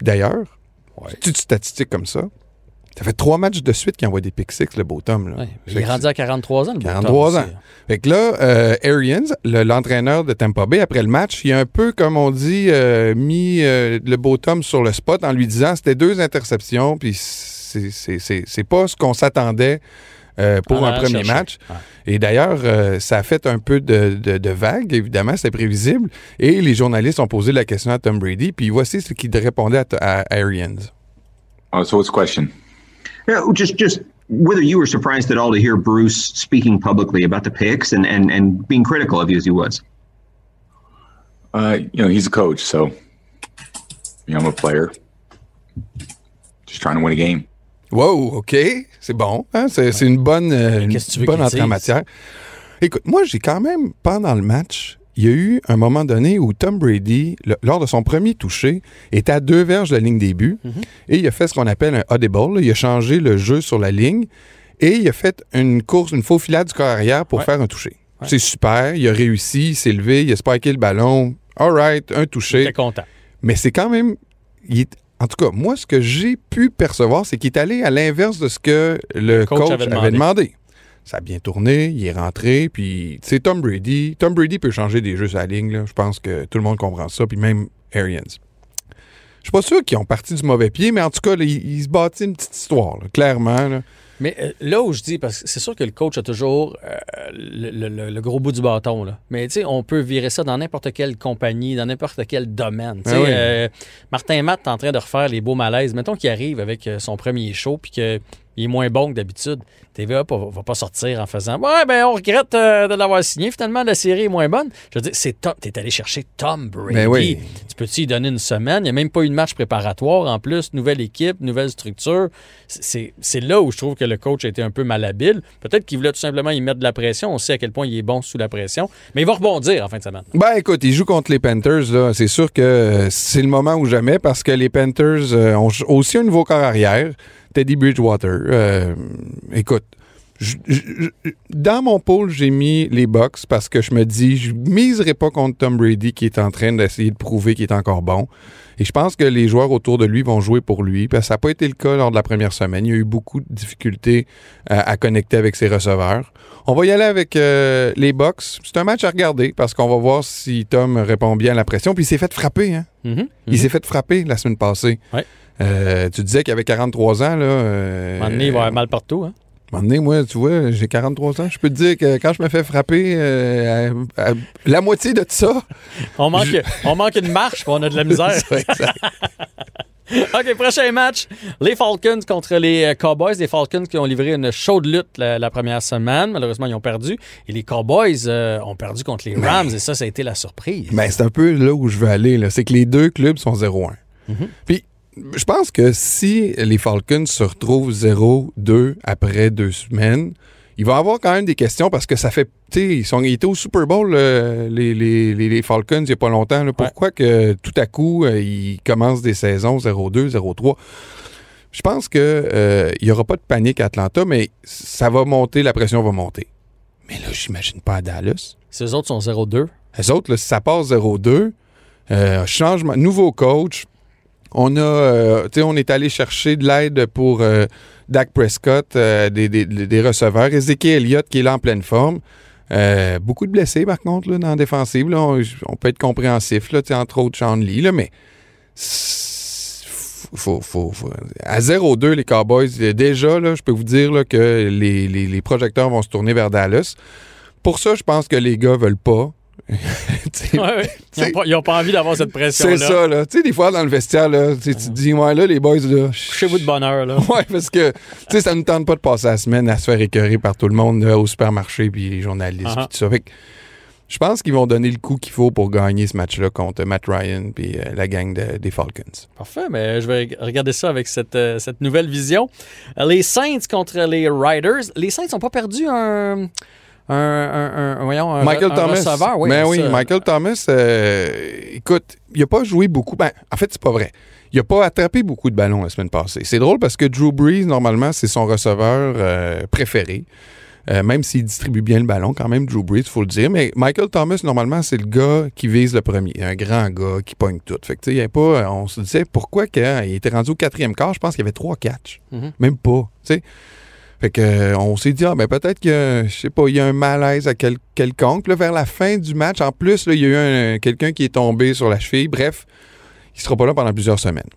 D'ailleurs, c'est une statistique comme ça. Ça fait trois matchs de suite qu'il envoie des pick six, le beau Tom. Là. Ouais, il est rendu à 43 ans. le beau 43 Tom ans. aussi. Fait que là, euh, Arians, le- l'entraîneur de Tampa Bay, après le match, il a un peu, comme on dit, euh, mis euh, le beau Tom sur le spot en lui disant c'était deux interceptions, puis c'est pas ce qu'on s'attendait euh, pour un premier chercher. match. Ouais. Et d'ailleurs, euh, ça a fait un peu de, de, de vague, évidemment, c'était prévisible. Et les journalistes ont posé la question à Tom Brady, puis voici ce qu'il répondait à, à Arians. Oh, so what's the question? Yeah, just just whether you were surprised at all to hear Bruce speaking publicly about the picks and, and, and being critical of you as he was. Uh, you know, he's a coach, so you know, I'm a player. Just trying to win a game. Wow, OK, c'est bon. hein, C'est c'est une bonne, euh, une que bonne entrée en matière. Écoute, moi, j'ai quand même, pendant le match, il y a eu un moment donné où Tom Brady, le- lors de son premier toucher, était à deux verges de la ligne des buts Mhm. et il a fait ce qu'on appelle un audible. là. Il a changé le jeu sur la ligne et il a fait une course, une faux filade du corps arrière pour Ouais. faire un toucher. C'est super, il a réussi, il s'est levé, il a spiké le ballon. All right, un touché. J'étais content. Mais c'est quand même. il est- en tout cas, moi, ce que j'ai pu percevoir, c'est qu'il est allé à l'inverse de ce que le coach coach, avait avait, demandé. demandé. Ça a bien tourné, il est rentré, puis, tu sais, Tom Brady. Tom Brady peut changer des jeux sur la ligne, là. Je pense que tout le monde comprend ça, puis même Arians. Je suis pas sûr qu'ils ont parti du mauvais pied, mais en tout cas, là, il, il se bâtit une petite histoire, là, clairement. Mais euh, là où je dis, parce que c'est sûr que le coach a toujours euh, le, le- le- gros bout du bâton. Là. Mais tu sais, on peut virer ça dans n'importe quelle compagnie, dans n'importe quel domaine. Ah oui. euh, Martin Matt est en train de refaire les beaux malaises. Mettons qu'il arrive avec euh, son premier show puis qu'il est moins bon que d'habitude. TVA va, va pas sortir en faisant Ouais, ben on regrette euh, de l'avoir signé. Finalement, la série est moins bonne. Je veux dire, c'est Tom. T'es allé chercher Tom Brady. Ben oui. Tu peux-tu y donner une semaine? Il n'y a même pas eu de match préparatoire. En plus, nouvelle équipe, nouvelle structure. C'est là où je trouve que le coach a été un peu malhabile. Peut-être qu'il voulait tout simplement y mettre de la pression. On sait à quel point il est bon sous la pression. Mais il va rebondir en fin de semaine. Ben écoute, ils jouent contre les Panthers. C'est sûr que c'est le moment ou jamais parce que les Panthers euh, ont aussi un nouveau corps arrière, Teddy Bridgewater. Euh, écoute, je- je- je- dans mon pôle, j'ai mis les Bucks parce que je me dis, je miserai pas contre Tom Brady qui est en train d'essayer de prouver qu'il est encore bon. Et je pense que les joueurs autour de lui vont jouer pour lui. Parce que ça n'a pas été le cas lors de la première semaine. Il y a eu beaucoup de difficultés euh, à connecter avec ses receveurs. On va y aller avec euh, les Bucks. C'est un match à regarder parce qu'on va voir si Tom répond bien à la pression. Puis il s'est fait frapper. Hein? Mhm. Il s'est fait frapper la semaine passée. Ouais. Euh, tu disais qu'il avait 43 ans. Là, euh, un donné, il va avoir mal partout. Hein? un moment donné, moi, tu vois, j'ai 43 ans. Je peux te dire que quand je me fais frapper, euh, à- à- la moitié de ça. *laughs* On manque, on manque une marche on a de la *laughs* misère. Exact. *laughs* OK, prochain match. Les Falcons contre les euh, Cowboys. Les Falcons qui ont livré une chaude lutte la, la première semaine. Malheureusement, ils ont perdu. Et les Cowboys euh, ont perdu contre les Rams. Et ça, ça a été la surprise. Ben, c'est un peu là où je veux aller. C'est que les deux clubs sont 0-1. Puis, je pense que si les Falcons se retrouvent 0-2 après deux semaines, il va y avoir quand même des questions parce que ça fait. Tu sais, ils, sont- ils étaient au Super Bowl, euh, les, les- les- Falcons, il n'y a pas longtemps. là. Pourquoi que tout à coup, euh, ils commencent des saisons 0-2, 0-3? Je pense qu'il n'y aura pas de panique à Atlanta, mais ça va monter, la pression va monter. Mais là, j'imagine pas à Dallas. Ces autres sont 0-2. Les autres, là, si ça passe 0-2, euh, changement, nouveau coach. On a, euh, on est allé chercher de l'aide pour euh, Dak Prescott, euh, des, des- des receveurs. Ezekiel Elliott qui est là en pleine forme. Euh, beaucoup de blessés, par contre, là, dans la défensive. là. on, on peut être compréhensif, là, entre autres Sean Lee, là, mais faut, faut, faut- à 0-2, les Cowboys, euh, déjà, je peux vous dire là, que les, les- les projecteurs vont se tourner vers Dallas. Pour ça, je pense que les gars veulent pas. *laughs* Ouais, ouais. Ils n'ont pas, ils ont pas envie d'avoir cette pression-là. c'est ça, là. Tu sais, des fois, dans le vestiaire, là, tu te dis, ouais, là, les boys, là. Couchez-vous de bonne heure. Là. *laughs* Ouais, parce que, tu sais, ça ne nous tente pas de passer la semaine à se faire écœurer par tout le monde là, au supermarché, puis les journalistes, Uh-huh. puis tout ça. Fait que je pense qu'ils vont donner le coup qu'il faut pour gagner ce match-là contre Matt Ryan puis euh, la gang de- des Falcons. Parfait, mais je vais regarder ça avec cette, euh, cette nouvelle vision. Euh, Les Saints contre les Riders. Les Saints n'ont pas perdu un. Un, un- un- voyons, un, Michael Thomas. receveur. Oui, ben c'est oui, ça. Michael Thomas, euh, écoute, il n'a pas joué beaucoup. Ben, en fait, c'est pas vrai. Il n'a pas attrapé beaucoup de ballons la semaine passée. C'est drôle parce que Drew Brees, normalement, c'est son receveur euh, préféré. Euh, même s'il distribue bien le ballon, quand même, Drew Brees, il faut le dire. Mais Michael Thomas, normalement, c'est le gars qui vise le premier. Un grand gars qui pogne tout. Fait que, y avait pas, on se disait pourquoi quand il était rendu au quatrième quart, je pense qu'il y avait trois catchs. Mhm. Même pas, sais. Fait que, euh, on s'est dit, ah, ben, peut-être que, je sais pas, il y a un malaise à quel- quelconque. Là, vers la fin du match, en plus, là, il y a eu un- quelqu'un qui est tombé sur la cheville. Bref, il sera pas là pendant plusieurs semaines.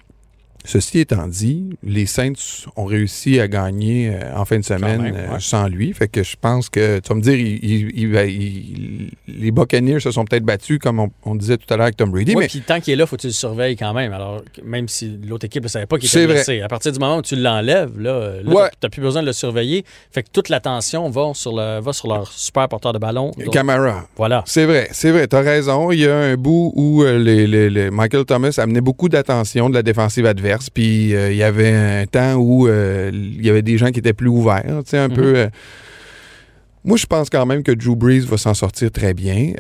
Ceci étant dit, les Saints ont réussi à gagner euh, en fin de semaine même, euh, ouais. sans lui. Fait que je pense que, tu vas me dire, il- il- il va- il- les Buccaneers se sont peut-être battus, comme on, on disait tout à l'heure avec Tom Brady. Oui, mais puis tant qu'il est là, faut que tu le surveilles quand même. Alors, même si l'autre équipe ne savait pas qu'il était blessé. À partir du moment où tu l'enlèves, là, là Ouais. tu n'as plus besoin de le surveiller. Fait que toute l'attention va sur, le, va sur leur super porteur de ballon. Camara, voilà. C'est vrai, c'est vrai, t'as raison. Il y a un bout où euh, les- les- les- Michael Thomas amenait beaucoup d'attention de la défensive adverse, puis euh, il y avait un temps où euh, il y avait des gens qui étaient plus ouverts, tu sais, un Mhm. peu... euh, moi, je pense quand même que Drew Brees va s'en sortir très bien.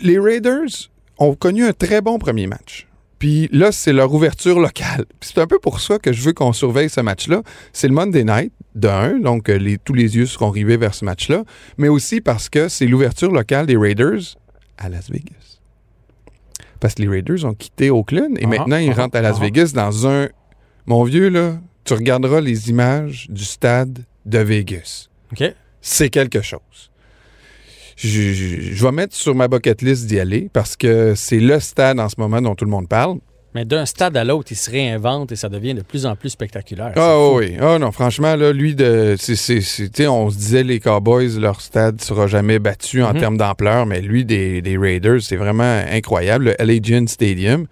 Les Raiders ont connu un très bon premier match. Puis là, c'est leur ouverture locale. C'est un peu pour ça que je veux qu'on surveille ce match-là. C'est le Monday Night, de un, donc les- tous les yeux seront rivés vers ce match-là, mais aussi parce que c'est l'ouverture locale des Raiders à Las Vegas. Parce que les Raiders ont quitté Oakland et Ah, maintenant ils ah, rentrent à Las ah. Vegas dans un... Mon vieux, là, tu regarderas les images du stade de Vegas OK? c'est quelque chose. Je, je- je vais mettre sur ma bucket list d'y aller parce que c'est le stade en ce moment dont tout le monde parle. Mais d'un stade à l'autre, il se réinvente et ça devient de plus en plus spectaculaire. Ah fou. oui, ah non, franchement, là, lui, de, c'est, c'est- c'est- tu sais, on se disait les Cowboys, leur stade sera jamais battu en Mhm. termes d'ampleur, mais lui, des, des Raiders, c'est vraiment incroyable. Le Allegiant Stadium.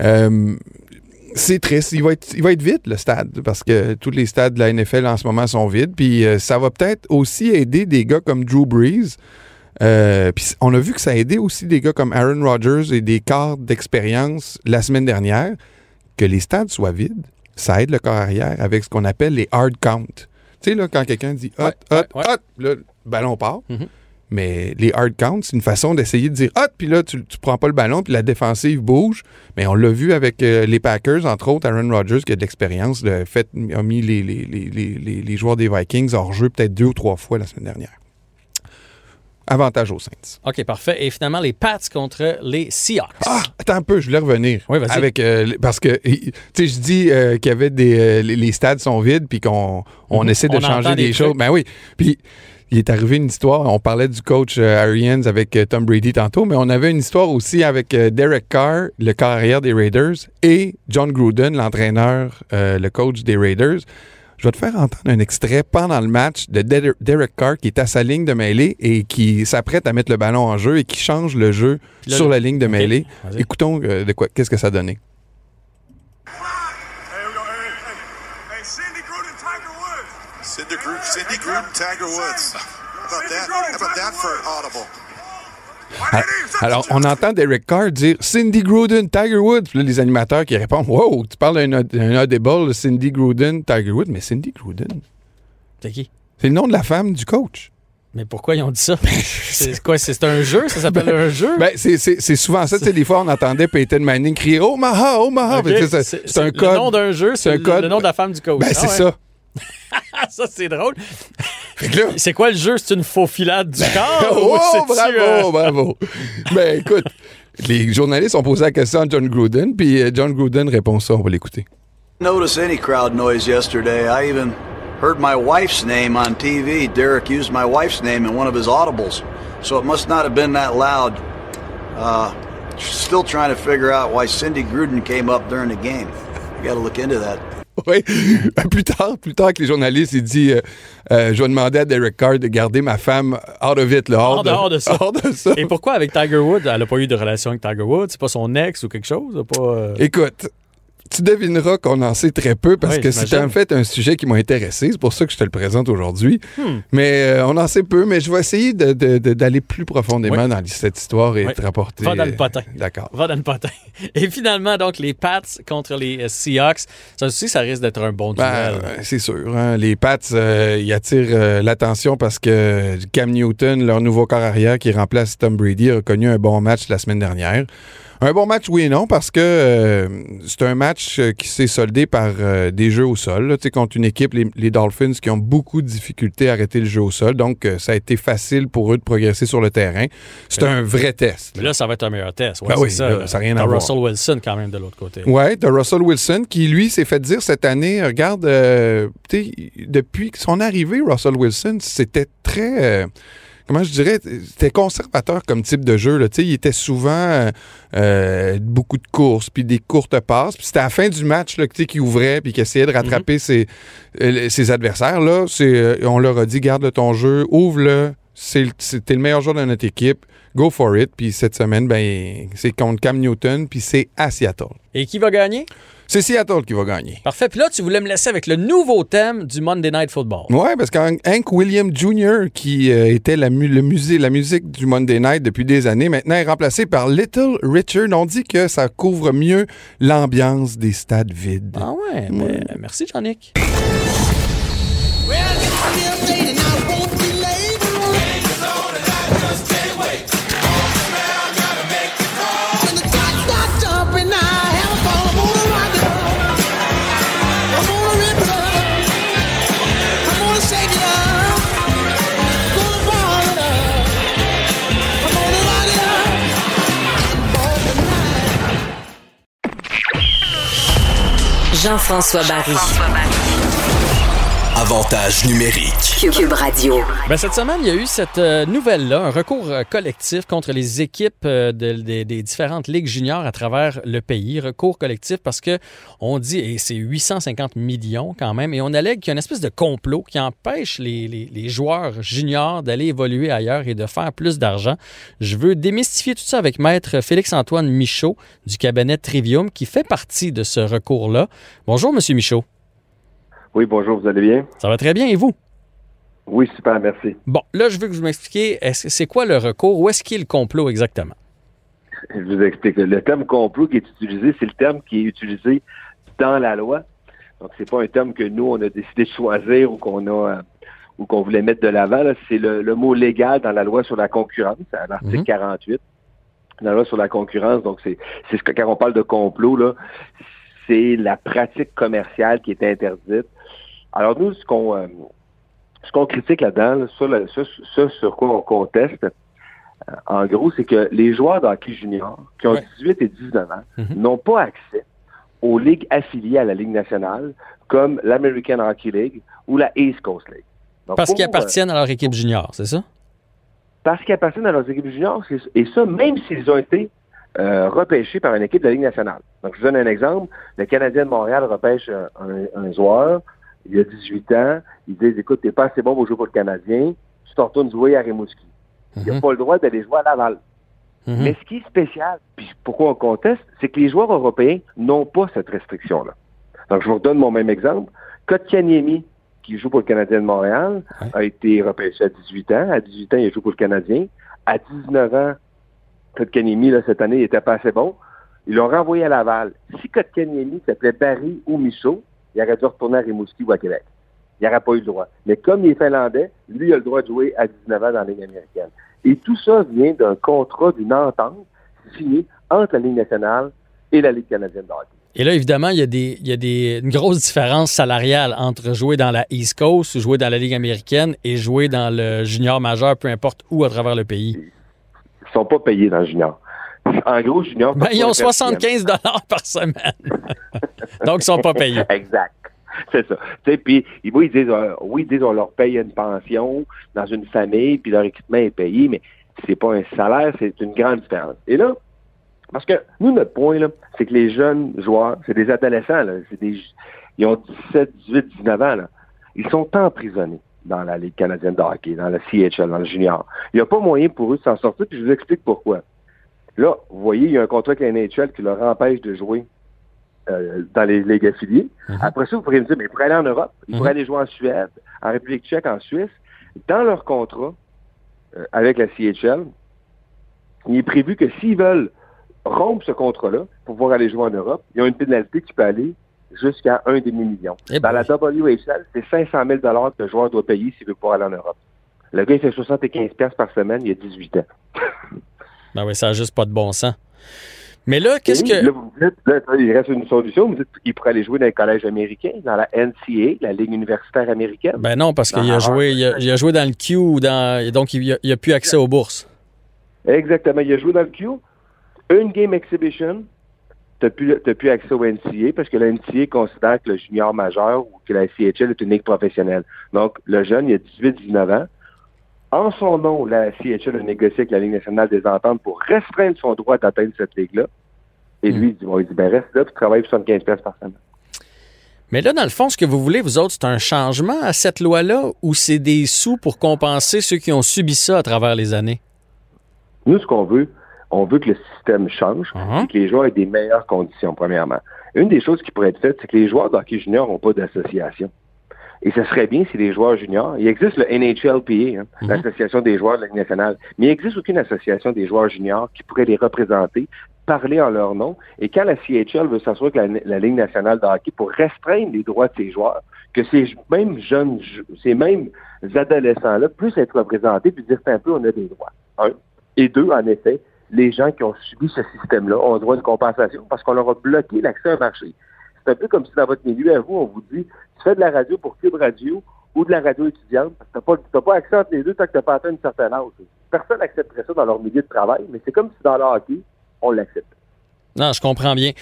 Euh, c'est triste. Il va, être, il va être vide, le stade, parce que tous les stades de la NFL en ce moment sont vides. Puis euh, ça va peut-être aussi aider des gars comme Drew Brees. Euh, puis on a vu que ça a aidé aussi des gars comme Aaron Rodgers et des quarts d'expérience la semaine dernière. Que les stades soient vides, ça aide le corps arrière avec ce qu'on appelle les hard count. Tu sais, là, quand quelqu'un dit hot, hot, ouais, ouais. hot, le ballon part. Mhm. Mais les hard counts, c'est une façon d'essayer de dire hot, puis là, tu, tu prends pas le ballon, puis la défensive bouge. Mais on l'a vu avec euh, les Packers, entre autres, Aaron Rodgers, qui a de l'expérience, a mis les, les, les- les joueurs des Vikings hors jeu peut-être deux ou trois fois la semaine dernière. Avantage aux Saints. OK, parfait. Et finalement, les Pats contre les Seahawks. Ah, attends un peu, je voulais revenir. Oui, vas-y. Avec, euh, parce que, tu sais, je dis euh, qu'il y avait des. euh, les, stades sont vides, puis qu'on on Mhm. essaie de On changer des, des choses. Ben oui. Puis, il est arrivé une histoire. On parlait du coach euh, Arians avec euh, Tom Brady tantôt, mais on avait une histoire aussi avec euh, Derek Carr, le carrière des Raiders, et John Gruden, l'entraîneur, euh, le coach des Raiders. Je vais te faire entendre un extrait pendant le match de Der- Derek Carr qui est à sa ligne de mêlée et qui s'apprête à mettre le ballon en jeu et qui change le jeu là, sur le- la ligne de mêlée. vas-y. Écoutons euh, de quoi, qu'est-ce que ça hey, Cindy Woods. Cindy, Gruden, Tiger Woods. How about that? How about that for an audible? Ah, Alors, on entend Derek Carr dire Cindy Gruden, Tiger Woods. Puis là, les animateurs qui répondent Wow, tu parles d'un audible, Cindy Gruden, Tiger Woods. Mais Cindy Gruden, C'est qui? c'est le nom de la femme du coach. Mais pourquoi ils ont dit ça? *laughs* c'est quoi? C'est un jeu? Ça s'appelle un jeu? Ben, c'est- souvent ça. Des fois, on entendait Peyton Manning crier Omaha, Omaha. OK, Mais tu sais, C'est un Le code. nom d'un jeu, C'est le, code. le nom de la femme du coach. Ben, Ah c'est ouais. ça. *laughs* Ça, c'est drôle. C'est quoi le jeu? C'est une faux filade du corps? *laughs* oh, ou bravo, euh, bravo. Ben, écoute, les journalistes ont posé la question à John Gruden, puis euh, John Gruden répond ça. On va l'écouter. notice any crowd noise yesterday. I even heard my wife's name on TV. Derek used my wife's name in one of his audibles, so it must not have been that loud. Uh, still trying to figure out why Cindy Gruden came up during the game. You got to look into that. *laughs* Oui. plus tard, plus tard que les journalistes, il dit euh, euh, Je vais demander à Derek Carr de garder ma femme out of it, là, hors, En dehors de ça. hors de ça. Et pourquoi avec Tiger Woods? Elle n'a pas eu de relation avec Tiger Woods? C'est pas son ex ou quelque chose? Pas, euh, Écoute, tu devineras qu'on en sait très peu parce Oui, que c'est en fait un sujet qui m'a intéressé. C'est pour ça que je te le présente aujourd'hui. Hmm. Mais euh, on en sait peu, mais je vais essayer de- de- de- d'aller plus profondément Oui. dans cette histoire et Oui. te rapporter. Va dans le euh, potin. D'accord. Va dans le potin. *laughs* Et finalement, donc, les Pats contre les euh, Seahawks. Ça aussi, ça risque d'être un bon duel. Ben, euh, c'est sûr. hein. Les Pats, euh, ils attirent euh, l'attention parce que Cam Newton, leur nouveau corps arrière qui remplace Tom Brady, a connu un bon match la semaine dernière. Un bon match, oui et non, parce que euh, c'est un match euh, qui s'est soldé par euh, des jeux au sol. là. Contre une équipe, les, les Dolphins, qui ont beaucoup de difficultés à arrêter le jeu au sol. Donc, euh, ça a été facile pour eux de progresser sur le terrain. C'est un vrai test. Mais là, ça va être un meilleur test. Ouais, Ben oui, ça. là, là. ça rien à voir. Russell Wilson quand même de l'autre côté. Ouais, de Russell Wilson, qui lui s'est fait dire cette année, regarde, euh, tu sais, depuis son arrivée, Russell Wilson, c'était très, euh, comment je dirais, c'était conservateur comme type de jeu. Là. Il était souvent euh, euh, beaucoup de courses, puis des courtes passes. Puis c'était à la fin du match qu'il ouvrait, puis qu'il essayait de rattraper ses, euh, ses adversaires. Là, euh, on leur a dit, garde ton jeu, ouvre-le. T'es le meilleur joueur de notre équipe. Go for it. Puis cette semaine, ben, c'est contre Cam Newton, puis c'est à Seattle. Et qui va gagner? C'est Seattle qui va gagner. Parfait. Puis là, tu voulais me laisser avec le nouveau thème du Monday Night Football. Oui, parce qu'Hank William Jr., qui euh, était la, mu- le musée, la musique du Monday Night depuis des années, maintenant est remplacé par Little Richard. On dit que ça couvre mieux l'ambiance des stades vides. Ah ouais, ben, merci, Jean-Nic. Jean-François Barry. Avantage numérique. Cube Radio. Ben, cette semaine, il y a eu cette euh, nouvelle-là, un recours euh, collectif contre les équipes euh, de- de- des différentes ligues juniors à travers le pays. Recours collectif parce que on dit, et c'est 850 millions quand même, et on allègue qu'il y a une espèce de complot qui empêche les, les- les joueurs juniors d'aller évoluer ailleurs et de faire plus d'argent. Je veux démystifier tout ça avec Maître Félix-Antoine Michaud du cabinet Trivium qui fait partie de ce recours-là. Bonjour, Monsieur Michaud. Oui, bonjour, vous allez bien? Ça va très bien, et vous? Oui, super, merci. Bon, là, je veux que vous m'expliquiez, c'est quoi le recours? Où est-ce qu'il le complot exactement? *laughs* Je vous explique. Le terme complot qui est utilisé, c'est le terme qui est utilisé dans la loi. Donc, c'est pas un terme que nous, on a décidé de choisir ou qu'on a euh, ou qu'on voulait mettre de l'avant. C'est le, le mot légal dans la loi sur la concurrence, à l'article Mhm. 48. La loi sur la concurrence, donc c'est c'est ce que quand on parle de complot, là, c'est la pratique commerciale qui est interdite. Alors nous, ce qu'on euh, ce qu'on critique là-dedans, là, ça, là, ça, ça sur quoi on conteste, euh, en gros, c'est que les joueurs de hockey junior qui ont 18 et 19 ans Mhm. n'ont pas accès aux ligues affiliées à la Ligue nationale, comme l'American Hockey League ou la East Coast League. Donc, Parce qu'ils euh, appartiennent à leur équipe junior, c'est ça? parce qu'ils appartiennent à leurs équipes juniors, et ça, même s'ils ont été euh, repêchés par une équipe de la Ligue nationale. Donc, je vous donne un exemple. Le Canadien de Montréal repêche un, un- un joueur, il a 18 ans, ils disent, écoute, t'es pas assez bon pour jouer pour le Canadien, tu t'en retournes jouer à Rimouski. Il n'a pas le droit d'aller jouer à Laval. Mhm. Mais ce qui est spécial, puis pourquoi on conteste, c'est que les joueurs européens n'ont pas cette restriction-là. Donc, je vous redonne mon même exemple. Kotkaniemi, qui joue pour le Canadien de Montréal, a été repêché à 18 ans. À 18 ans, il a joué pour le Canadien. À 19 ans, Kotkaniemi, là, cette année, il était pas assez bon. Ils l'ont renvoyé à Laval. Si Kotkaniemi s'appelait Barry ou Michaud, il aurait dû retourner à Rimouski ou à Québec. Il n'aurait pas eu le droit. Mais comme il est finlandais, lui, il a le droit de jouer à 19 ans dans la Ligue américaine. Et tout ça vient d'un contrat, d'une entente signée entre la Ligue nationale et la Ligue canadienne de hockey. Et là, évidemment, il y a, des, il y a des, une grosse différence salariale entre jouer dans la East Coast, jouer dans la Ligue américaine et jouer dans le junior majeur, peu importe où à travers le pays. Ils sont pas payés dans le junior. En gros, junior... Ben, ils ont parfois, 75 par semaine. *laughs* Donc, ils sont pas payés. Exact. C'est ça. Puis, ils, oui, ils disent, euh, oui, ils disent, on leur paye une pension dans une famille, puis leur équipement est payé, mais c'est pas un salaire, c'est une grande différence. Et là, parce que nous, notre point, là, c'est que les jeunes joueurs, c'est des adolescents, là, c'est des, ils ont 17, 18, 19 ans, là. Ils sont emprisonnés dans la Ligue canadienne de hockey, dans la CHL, dans le junior. Il n'y a pas moyen pour eux de s'en sortir, puis je vous explique pourquoi. Là, vous voyez, il y a un contrat avec la NHL qui leur empêche de jouer euh, dans les ligues affiliées. Après ça, vous pourriez me dire, mais ils pourraient aller en Europe, ils pourraient aller jouer en Suède, en République tchèque, en Suisse. Dans leur contrat euh, avec la CHL, il est prévu que s'ils veulent rompre ce contrat-là pour pouvoir aller jouer en Europe, il y a une pénalité qui peut aller jusqu'à un demi-million. Dans la WHL, c'est 500 000 que le joueur doit payer s'il veut pouvoir aller en Europe. Le gars, il fait 75 pièces par semaine, il a 18 ans. *laughs* Ben oui, ça n'a juste pas de bon sens. Mais là, qu'est-ce que. Là, vous dites, là, il reste une solution. Vous dites qu'il pourrait aller jouer dans les collèges américains, dans la NCA, la Ligue universitaire américaine. Ben non, parce qu'il a joué, il a, il a joué dans le Q, ou dans, et donc il n'a plus accès aux bourses. Exactement. Il a joué dans le Q. Une game exhibition, tu n'as plus, plus accès au NCA parce que la NCA considère que le junior majeur ou que la CHL est une ligue professionnelle. Donc, le jeune, il a 18-19 ans. En son nom, la CHL a négocié avec la Ligue nationale des ententes pour restreindre son droit d'atteindre cette ligue-là. Et lui, il dit, bon, il dit ben reste là, puis travaille pour 75 pièces par semaine. Mais là, dans le fond, ce que vous voulez, vous autres, c'est un changement à cette loi-là ou c'est des sous pour compenser ceux qui ont subi ça à travers les années? Nous, ce qu'on veut, on veut que le système change et que les joueurs aient des meilleures conditions, premièrement. Une des choses qui pourrait être faite, c'est que les joueurs de hockey junior n'ont pas d'association. Et ce serait bien si les joueurs juniors, il existe le NHLPA, hein, l'Association des joueurs de la Ligue nationale, mais il n'existe aucune association des joueurs juniors qui pourrait les représenter, parler en leur nom. Et quand la CHL veut s'assurer que la, la Ligue nationale de hockey, pour restreindre les droits de ses joueurs, que ces mêmes jeunes, ces mêmes adolescents-là puissent être représentés puis dire, un peu, on a des droits. Un. Et deux, en effet, les gens qui ont subi ce système-là ont droit de compensation parce qu'on leur a bloqué l'accès à un marché. C'est un peu comme si dans votre milieu, à vous, on vous dit, tu fais de la radio pour Cube Radio ou de la radio étudiante, parce que tu n'as pas, pas accès entre les deux tant que tu n'as pas atteint une certaine âge. Personne n'accepterait ça dans leur milieu de travail, mais c'est comme si dans le hockey, on l'accepte. Non, je comprends bien.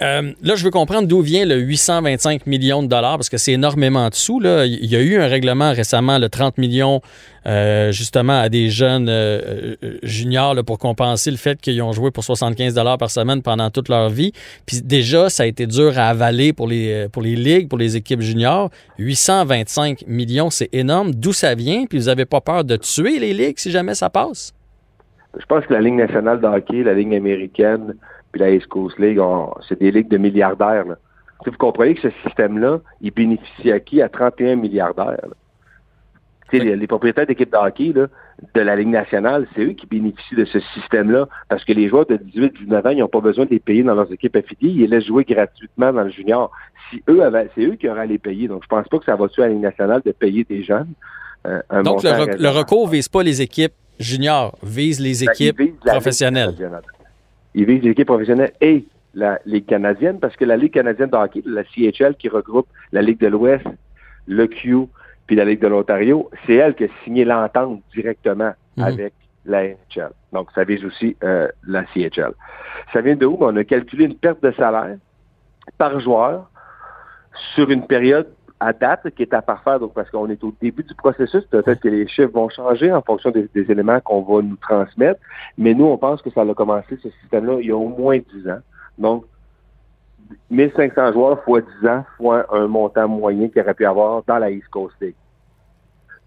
Euh, là, je veux comprendre d'où vient le 825 millions de dollars, parce que c'est énormément de sous. Là. Il y a eu un règlement récemment, le 30 millions, euh, justement, à des jeunes euh, juniors là, pour compenser le fait qu'ils ont joué pour 75 dollars par semaine pendant toute leur vie. Puis déjà, ça a été dur à avaler pour les, pour les ligues, pour les équipes juniors. 825 millions, c'est énorme. D'où ça vient? Puis vous n'avez pas peur de tuer les ligues si jamais ça passe? Je pense que la Ligue nationale de hockey, la Ligue américaine, puis la East Coast League, c'est des ligues de milliardaires. Là. Vous comprenez que ce système-là, il bénéficie à qui? À 31 milliardaires. Les, les, propriétaires d'équipes de hockey là, de la Ligue nationale, c'est eux qui bénéficient de ce système-là parce que les joueurs de 18-19 ans, ils n'ont pas besoin de les payer dans leurs équipes affiliées, ils les laissent jouer gratuitement dans le junior. Si eux c'est eux qui auraient à les payer. Donc, je pense pas que ça va tuer à la Ligue nationale de payer des jeunes. Euh, un Donc, le, rec le, recours vise pas les équipes juniors, vise les équipes ben, vise professionnelles. Il vise les équipes professionnelles et la Ligue canadienne, parce que la Ligue canadienne de hockey, la CHL, qui regroupe la Ligue de l'Ouest, le Q, puis la Ligue de l'Ontario, c'est elle qui a signé l'entente directement mmh. avec la NHL. Donc, ça vise aussi euh, la CHL. Ça vient de où? On a calculé une perte de salaire par joueur sur une période à date qui est à parfaire, donc parce qu'on est au début du processus, peut-être que les chiffres vont changer en fonction des, des éléments qu'on va nous transmettre, mais nous, on pense que ça a commencé, ce système-là, il y a au moins 10 ans. Donc, 1500 joueurs fois 10 ans, fois un montant moyen qu'il aurait pu avoir dans la East Coast League.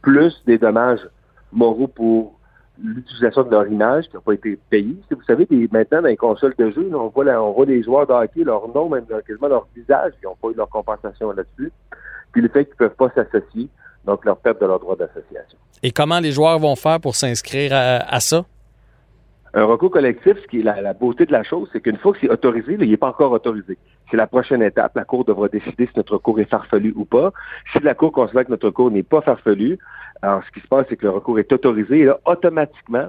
Plus des dommages moraux pour l'utilisation de leur image qui n'a pas été payée. Vous savez, des, maintenant, dans les consoles de jeu, on, voit là, on voit des joueurs de hockey, leur nom, même quasiment leur visage, ils n'ont pas eu leur compensation là-dessus. Puis le fait qu'ils ne peuvent pas s'associer, donc leur perte de leur droit d'association. Et comment les joueurs vont faire pour s'inscrire à, à, ça? Un recours collectif, ce qui est la, la beauté de la chose, c'est qu'une fois que c'est autorisé, là, il n'est pas encore autorisé. C'est la prochaine étape. La Cour devra décider si notre recours est farfelu ou pas. Si la Cour considère que notre recours n'est pas farfelu, alors ce qui se passe, c'est que le recours est autorisé et là, automatiquement,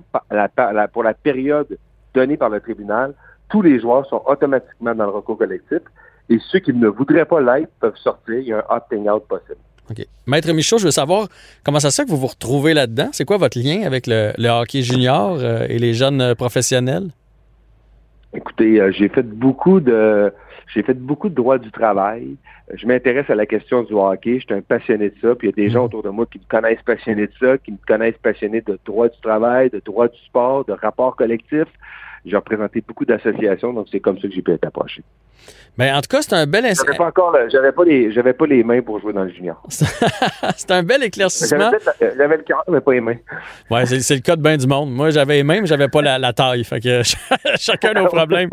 pour la période donnée par le tribunal, tous les joueurs sont automatiquement dans le recours collectif et ceux qui ne voudraient pas l'être peuvent sortir. Il y a un opting out possible. OK. Maître Michaud, je veux savoir comment ça se fait que vous vous retrouvez là-dedans. C'est quoi votre lien avec le, le hockey junior euh, et les jeunes euh, professionnels? Écoutez, euh, j'ai fait beaucoup de j'ai fait beaucoup de droit du travail. Je m'intéresse à la question du hockey. Je suis un passionné de ça. Puis il y a des gens autour de moi qui me connaissent passionné de ça, qui me connaissent passionné de droit du travail, de droit du sport, de rapport collectif. J'ai représenté beaucoup d'associations, donc c'est comme ça que j'ai pu être approché. Mais en tout cas, c'est un bel J'avais pas encore, j'avais pas les, j'avais pas les mains pour jouer dans le junior. *laughs* c'est un bel éclaircissement. J'avais le cœur, mais pas les mains. Ouais, c'est, c'est le cas de bien du monde. Moi, j'avais les mains, mais j'avais pas la, la, taille. Fait que *laughs* chacun nos problèmes.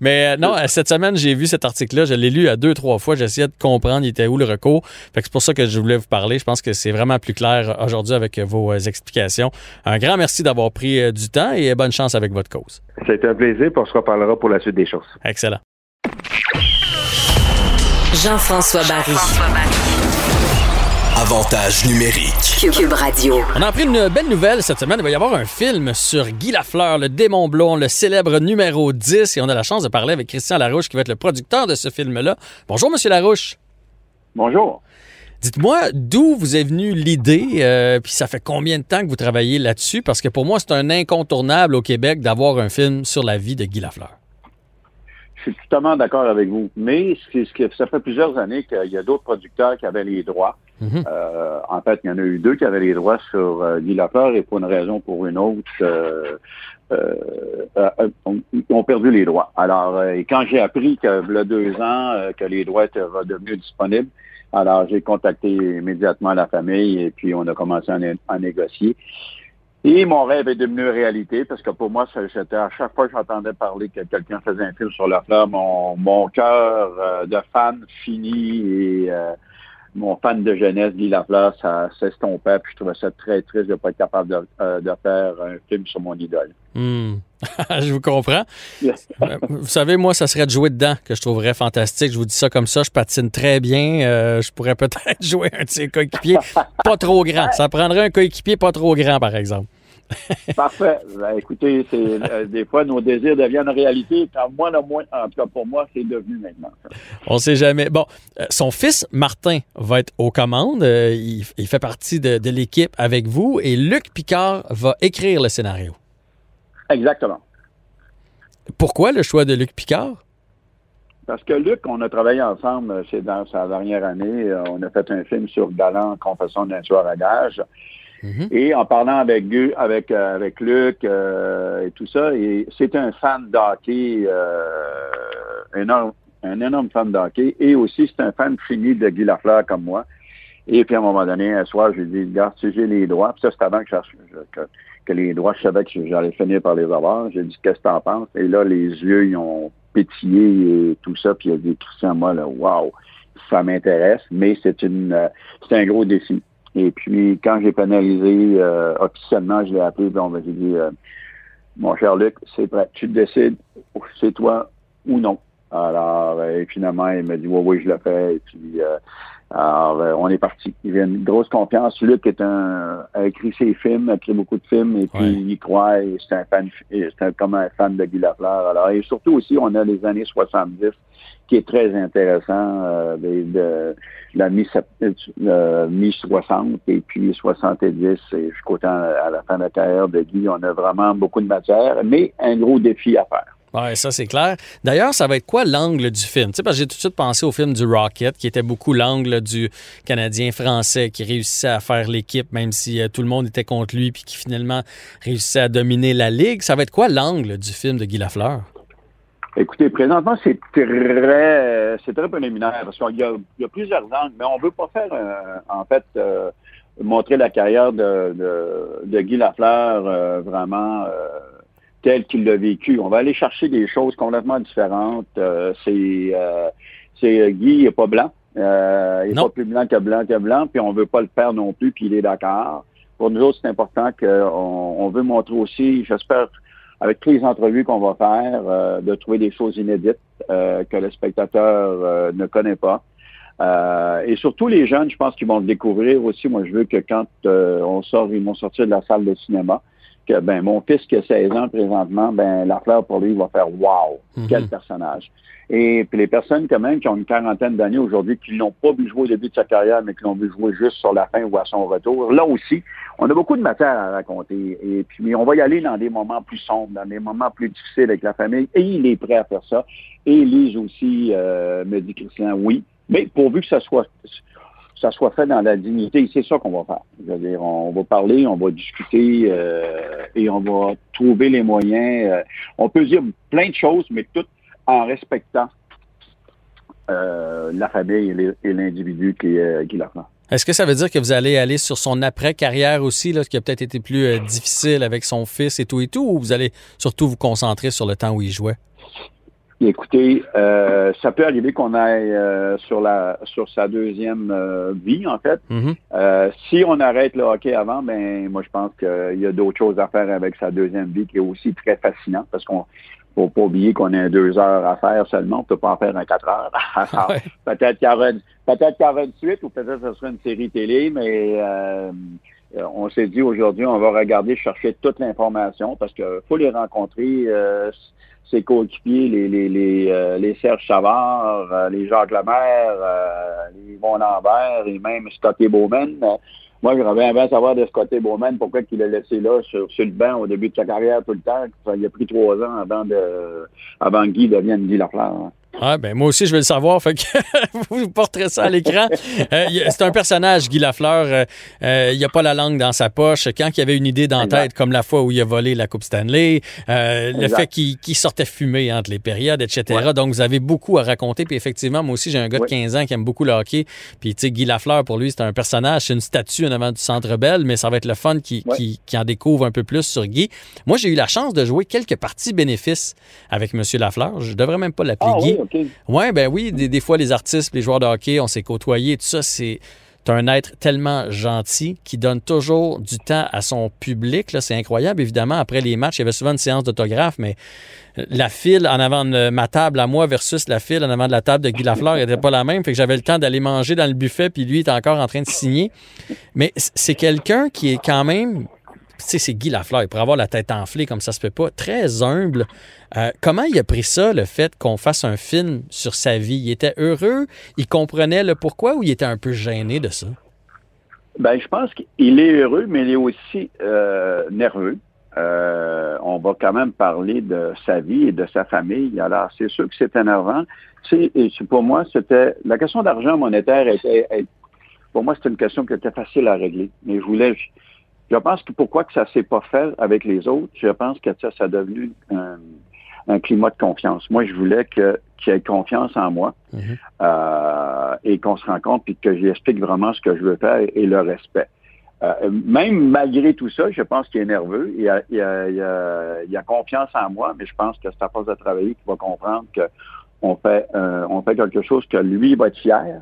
mais non, cette semaine, j'ai vu cet article-là. Je l'ai lu à deux, trois fois. J'essayais de comprendre, il était où le recours. Fait que c'est pour ça que je voulais vous parler. Je pense que c'est vraiment plus clair aujourd'hui avec vos explications. Un grand merci d'avoir pris du temps et bonne chance avec votre cause. Ça a été un plaisir, puis on se reparlera pour la suite des choses. Excellent. Jean-François Barry. Avantage numérique. Cube Radio. On a appris une belle nouvelle cette semaine. Il va y avoir un film sur Guy Lafleur, le démon blond, le célèbre numéro 10. Et on a la chance de parler avec Christian Larouche, qui va être le producteur de ce film-là. Bonjour, Monsieur Larouche. Bonjour. Dites-moi d'où vous est venue l'idée, euh, puis ça fait combien de temps que vous travaillez là-dessus? Parce que pour moi, c'est un incontournable au Québec d'avoir un film sur la vie de Guy Lafleur. Je suis totalement d'accord avec vous. Mais ce que, ça fait plusieurs années qu'il y a d'autres producteurs qui avaient les droits. Mhm. Euh, en fait, il y en a eu deux qui avaient les droits sur euh, Lafleur et pour une raison ou pour une autre, euh, euh, euh, ont, ont perdu les droits. Alors, euh, et quand j'ai appris que il y a deux ans euh, que les droits étaient redevenus disponibles, alors j'ai contacté immédiatement la famille et puis on a commencé à, né- à négocier. Et mon rêve est devenu réalité parce que pour moi, c'était à chaque fois que j'entendais parler que quelqu'un faisait un film sur la fleur, mon, mon cœur euh, de fan fini et euh, mon fan de jeunesse, Guy Lafleur, ça s'estompait. Puis je trouvais ça très triste de ne pas être capable de, euh, de faire un film sur mon idole. Hmm. *laughs* je vous comprends. Euh, vous savez, moi, ça serait de jouer dedans que je trouverais fantastique. Je vous dis ça comme ça. Je patine très bien. Euh, je pourrais *laughs* peut-être jouer un de ces coéquipiers pas trop grand. Ça prendrait un coéquipier pas trop grand, par exemple. *laughs* Parfait. Ben, écoutez, c'est euh, des fois nos désirs deviennent réalité. Quand moi, le moins, en tout cas pour moi, c'est devenu maintenant. On sait jamais. Bon, euh, son fils Martin va être aux commandes. Euh, il, il fait partie de, de l'équipe avec vous et Luc Picard va écrire le scénario. Exactement. Pourquoi le choix de Luc Picard? Parce que Luc, on a travaillé ensemble, euh, c'est dans sa dernière année. euh, On a fait un film sur Galant, Confession d'un tueur à gage. Et en parlant avec avec euh, avec Luc euh, et tout ça, c'est un fan d'hockey, euh, énorme, un énorme fan d'hockey, et aussi c'est un fan fini de Guy Lafleur comme moi. Et puis à un moment donné, un soir, je lui dit, regarde, si j'ai les droits, puis ça c'est avant que, je- que, que les droits, je savais que j'allais finir par les avoir. J'ai dit, qu'est-ce que t'en penses? Et là, les yeux, ils ont pétillé et tout ça, puis il a dit, Christian, moi, là, wow, ça m'intéresse, mais c'est une, euh, c'est un gros défi. Et puis, quand j'ai pénalisé euh, officiellement, je l'ai appelé, puis on m'a dit, euh, mon cher Luc, c'est prêt. Tu décides, c'est toi ou non. Alors, euh, et finalement, il m'a dit, oui, oui, je le fais. Et puis, euh, alors, euh, on est parti. Il y a une grosse confiance. Luc est un, a écrit ses films, a écrit beaucoup de films, et puis il y croit, et c'est un fan, c'est un- comme un fan de Guy Lafleur. Alors, et surtout aussi, on a les années 70, qui est très intéressant, euh, de, de la mi- mi-60 et puis 70 et jusqu'au temps à la fin de la carrière de Guy. On a vraiment beaucoup de matière, mais un gros défi à faire. Oui, ça c'est clair. D'ailleurs, ça va être quoi l'angle du film? Tu sais, parce que j'ai tout de suite pensé au film du Rocket, qui était beaucoup l'angle du Canadien français qui réussissait à faire l'équipe, même si euh, tout le monde était contre lui, puis qui finalement réussissait à dominer la Ligue. Ça va être quoi l'angle du film de Guy Lafleur? Écoutez, présentement, c'est très, c'est très préliminaire parce qu'il y y a plusieurs angles, mais on veut pas faire, euh, en fait, euh, montrer la carrière de, de, de Guy Lafleur euh, vraiment telle qu'il l'a vécu. On va aller chercher des choses complètement différentes. Euh, c'est, euh, c'est euh, Guy, il n'est pas blanc. Euh, il n'est pas plus blanc que blanc que blanc, puis on veut pas le faire non plus, puis il est d'accord. Pour nous autres, c'est important qu'on on veut montrer aussi, j'espère, avec toutes les entrevues qu'on va faire, euh, de trouver des choses inédites euh, que le spectateur ne connaît pas. Euh, et surtout les jeunes, je pense qu'ils vont le découvrir aussi. Moi, je veux que quand euh, on sort, ils vont sortir de la salle de cinéma, que ben mon fils qui a 16 ans présentement, ben la fleur pour lui il va faire wow, quel personnage. Et puis les personnes quand même qui ont une quarantaine d'années aujourd'hui, qui l'ont pas vu jouer au début de sa carrière, mais qui l'ont vu jouer juste sur la fin ou à son retour, là aussi, on a beaucoup de matière à raconter. Et puis on va y aller dans des moments plus sombres, dans des moments plus difficiles avec la famille. Et il est prêt à faire ça. Et Lise aussi euh, me dit Christian, oui, mais pourvu que ça soit ça soit fait dans la dignité, c'est ça qu'on va faire. Je veux dire, on va parler, on va discuter euh, et on va trouver les moyens. Euh, on peut dire plein de choses, mais tout en respectant euh, la famille et l'individu qui est Guy Lafleur. Est-ce que ça veut dire que vous allez aller sur son après-carrière aussi, là, qui a peut-être été plus euh, difficile avec son fils et tout et tout, ou vous allez surtout vous concentrer sur le temps où il jouait? Écoutez, euh, ça peut arriver qu'on aille euh, sur la sur sa deuxième euh, vie, en fait. Mhm. Euh, si on arrête le hockey avant, ben moi je pense qu'il y a d'autres choses à faire avec sa deuxième vie qui est aussi très fascinant parce qu'on faut pas oublier qu'on a deux heures à faire seulement, on peut pas en faire en quatre heures. *laughs* *laughs* Alors, Peut-être qu'il y aura une, peut-être qu'il y aura une suite ou peut-être que ce sera une série télé, mais euh, on s'est dit aujourd'hui, on va regarder, chercher toute l'information parce que faut les rencontrer, euh, ses coéquipiers, les, les, les, euh, les Serge Savard, euh, les Jacques Lemaire, euh, les Yvon Lambert et même Scotty Bowman. Moi, j'aurais bien savoir de Scotty Bowman pourquoi il l'a laissé là sur, sur le banc au début de sa carrière tout le temps. Ça, il a pris trois ans avant de avant que Guy devienne Guy Lafleur. Ah, ben moi aussi, je veux le savoir. Fait que *laughs* vous porterez ça à l'écran. Euh, c'est un personnage, Guy Lafleur. Euh, euh, il a pas la langue dans sa poche. Quand il y avait une idée dans la tête, comme la fois où il a volé la Coupe Stanley, euh, le fait qu'il qu'il sortait fumé entre les périodes, etc. Ouais. Donc, vous avez beaucoup à raconter. Puis effectivement, moi aussi, j'ai un gars de Ouais. 15 ans qui aime beaucoup le hockey. Puis, tu sais, Guy Lafleur, pour lui, c'est un personnage. C'est une statue en avant du Centre Bell, mais ça va être le fun qui, Ouais. qui, qui en découvre un peu plus sur Guy. Moi, j'ai eu la chance de jouer quelques parties bénéfices avec M. Lafleur. Je devrais même pas l'appeler Ah Guy. oui, OK. Ouais, ben oui, des, des fois, les artistes, les joueurs de hockey, on s'est côtoyés, tout ça, c'est un être tellement gentil qui donne toujours du temps à son public. C'est incroyable, évidemment. Après les matchs, il y avait souvent une séance d'autographe, mais euh, la file en avant de ma table à moi versus la file en avant de la table de Guy Lafleur n'était pas la même. Fait que j'avais le temps d'aller manger dans le buffet, puis lui était encore en train de signer. Mais c'est quelqu'un qui est quand même sais, c'est Guy Lafleur. Il pourrait avoir la tête enflée comme ça se peut pas. Très humble. Euh, comment il a pris ça, le fait qu'on fasse un film sur sa vie? Il était heureux? Il comprenait le pourquoi ou il était un peu gêné de ça? Ben, je pense qu'il est heureux, mais il est aussi euh, nerveux. Euh, on va quand même parler de sa vie et de sa famille. Alors, c'est sûr que c'est énervant. Tu sais, pour moi, c'était la question d'argent monétaire était, est- pour moi, c'était une question qui était facile à régler. Mais je voulais, je, pense que pourquoi que ça s'est pas fait avec les autres, je pense que ça, ça a devenu un, un climat de confiance. Moi, je voulais que qu'il y ait confiance en moi euh, et qu'on se rencontre puis que j'explique vraiment ce que je veux faire et, et le respect. Euh, même malgré tout ça, je pense qu'il est nerveux. Il a, il, a, il, a, il a confiance en moi, mais je pense que c'est à force de travailler qu'il va comprendre que on fait, euh, on fait quelque chose que lui va être fier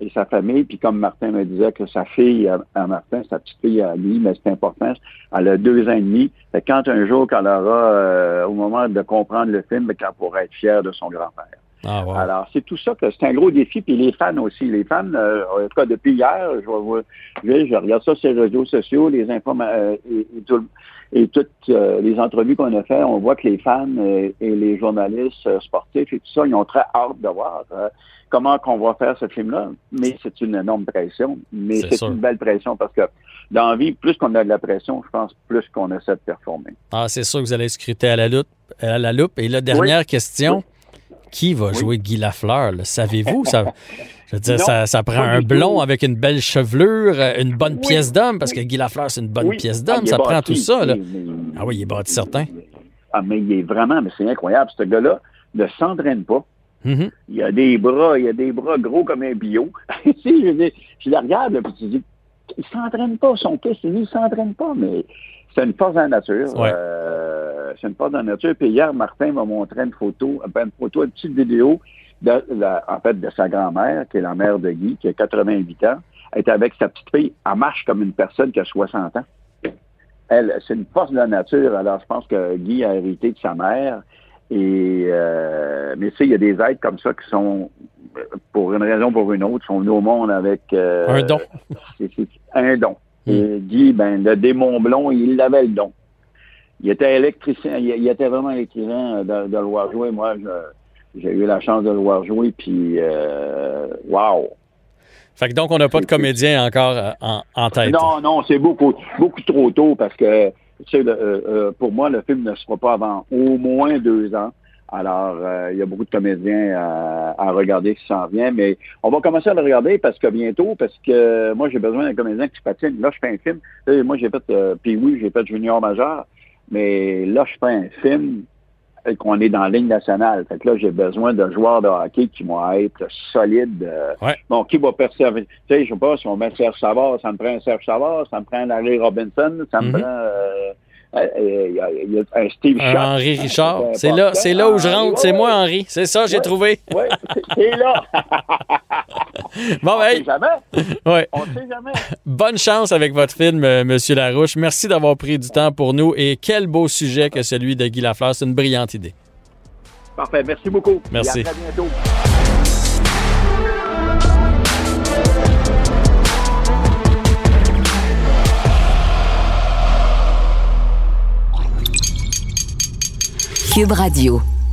et sa famille. Puis comme Martin me disait que sa fille à, à Martin, sa petite fille à lui, mais c'est important, elle a deux ans et demi. Fait quand un jour qu'elle aura, euh, au moment de comprendre le film, ben, qu'elle pourra être fière de son grand-père. Ah, wow. Alors, c'est tout ça que c'est un gros défi. Puis les fans aussi. Les fans, euh, en tout cas, depuis hier, je, je, je regarde ça sur les réseaux sociaux, les informations et, et, tout- et toutes euh, les entrevues qu'on a fait, on voit que les fans euh, et les journalistes euh, sportifs et tout ça, ils ont très hâte de voir euh, comment qu'on va faire ce film-là. Mais c'est une énorme pression. Mais C'est une belle pression parce que dans la vie, plus qu'on a de la pression, je pense, plus qu'on essaie de performer. Ah, c'est sûr que vous allez scruter à la loupe. À la loupe. Et la dernière Oui. question, qui va jouer Guy Lafleur? Savez-vous? Ça, je veux dire, Non, ça, ça prend un blond tout. avec une belle chevelure, une bonne Oui. pièce d'homme, parce que Guy Lafleur, c'est une bonne Oui. pièce Ah, d'homme. est ça prend bâti. tout ça. Là. Mais- Ah oui, il est bâti certain. Ah, mais il est vraiment, mais c'est incroyable. Ce gars-là ne s'entraîne pas. Mhm. Il a des bras, il a des bras gros comme un bio. *laughs* tu sais, je, dire, je le regarde, puis tu dis, il s'entraîne pas, son fils, il s'entraîne pas, mais c'est une force de la nature. Ouais. Euh, c'est une force de la nature. Puis hier, Martin m'a montré une photo, ben, une photo, une petite vidéo, de, la- en fait, de sa grand-mère, qui est la mère de Guy, qui a 88 ans. Elle est avec sa petite fille. Elle marche comme une personne qui a 60 ans. Elle, c'est une force de la nature. Alors, je pense que Guy a hérité de sa mère. Et euh, mais tu sais, il y a des êtres comme ça qui sont, pour une raison ou pour une autre, sont venus au monde avec euh, Un don. *laughs* un don. Mm. Et Guy, ben, le démon blond, il avait le don. Il était électricien, il, il était vraiment électrisant de, de le voir jouer. Moi, j'ai eu la chance de le voir jouer, puis euh, wow! Fait que donc, on n'a pas de comédien encore euh, en, en tête. Non, non, c'est beaucoup, beaucoup trop tôt parce que, tu sais, le- euh, euh, pour moi, le film ne sera pas avant au moins deux ans. Alors, euh, il y a beaucoup de comédiens à, à regarder qui s'en viennent, mais on va commencer à le regarder parce que bientôt, parce que moi, j'ai besoin d'un comédien qui patine. Là, je fais un film. Là, moi, j'ai fait, euh, puis oui, j'ai fait Junior Major, mais là, je fais un film qu'on est dans la ligne nationale. Fait que là, j'ai besoin de joueurs de hockey qui vont être solides. euh, Ouais. Bon, qui va persévérer? Tu sais, je sais pas, si on met Serge Savard, ça me prend un Serge Savard, ça me prend Larry Robinson, ça me Mhm. prend euh, il y a- il y a un Steve Schott. Henri Richard. Euh, C'est là, c'est là où je rentre. C'est moi. Henri. C'est ça, j'ai trouvé. Ouais, c'est- là. *laughs* Bon, on ben, sait jamais. ouais. On sait jamais. Bonne chance avec votre film, euh, Monsieur Larouche. Merci d'avoir pris du temps pour nous et quel beau sujet que celui de Guy Lafleur. C'est une brillante idée. Parfait. Merci beaucoup. Merci. Et à très bientôt. Cube Radio.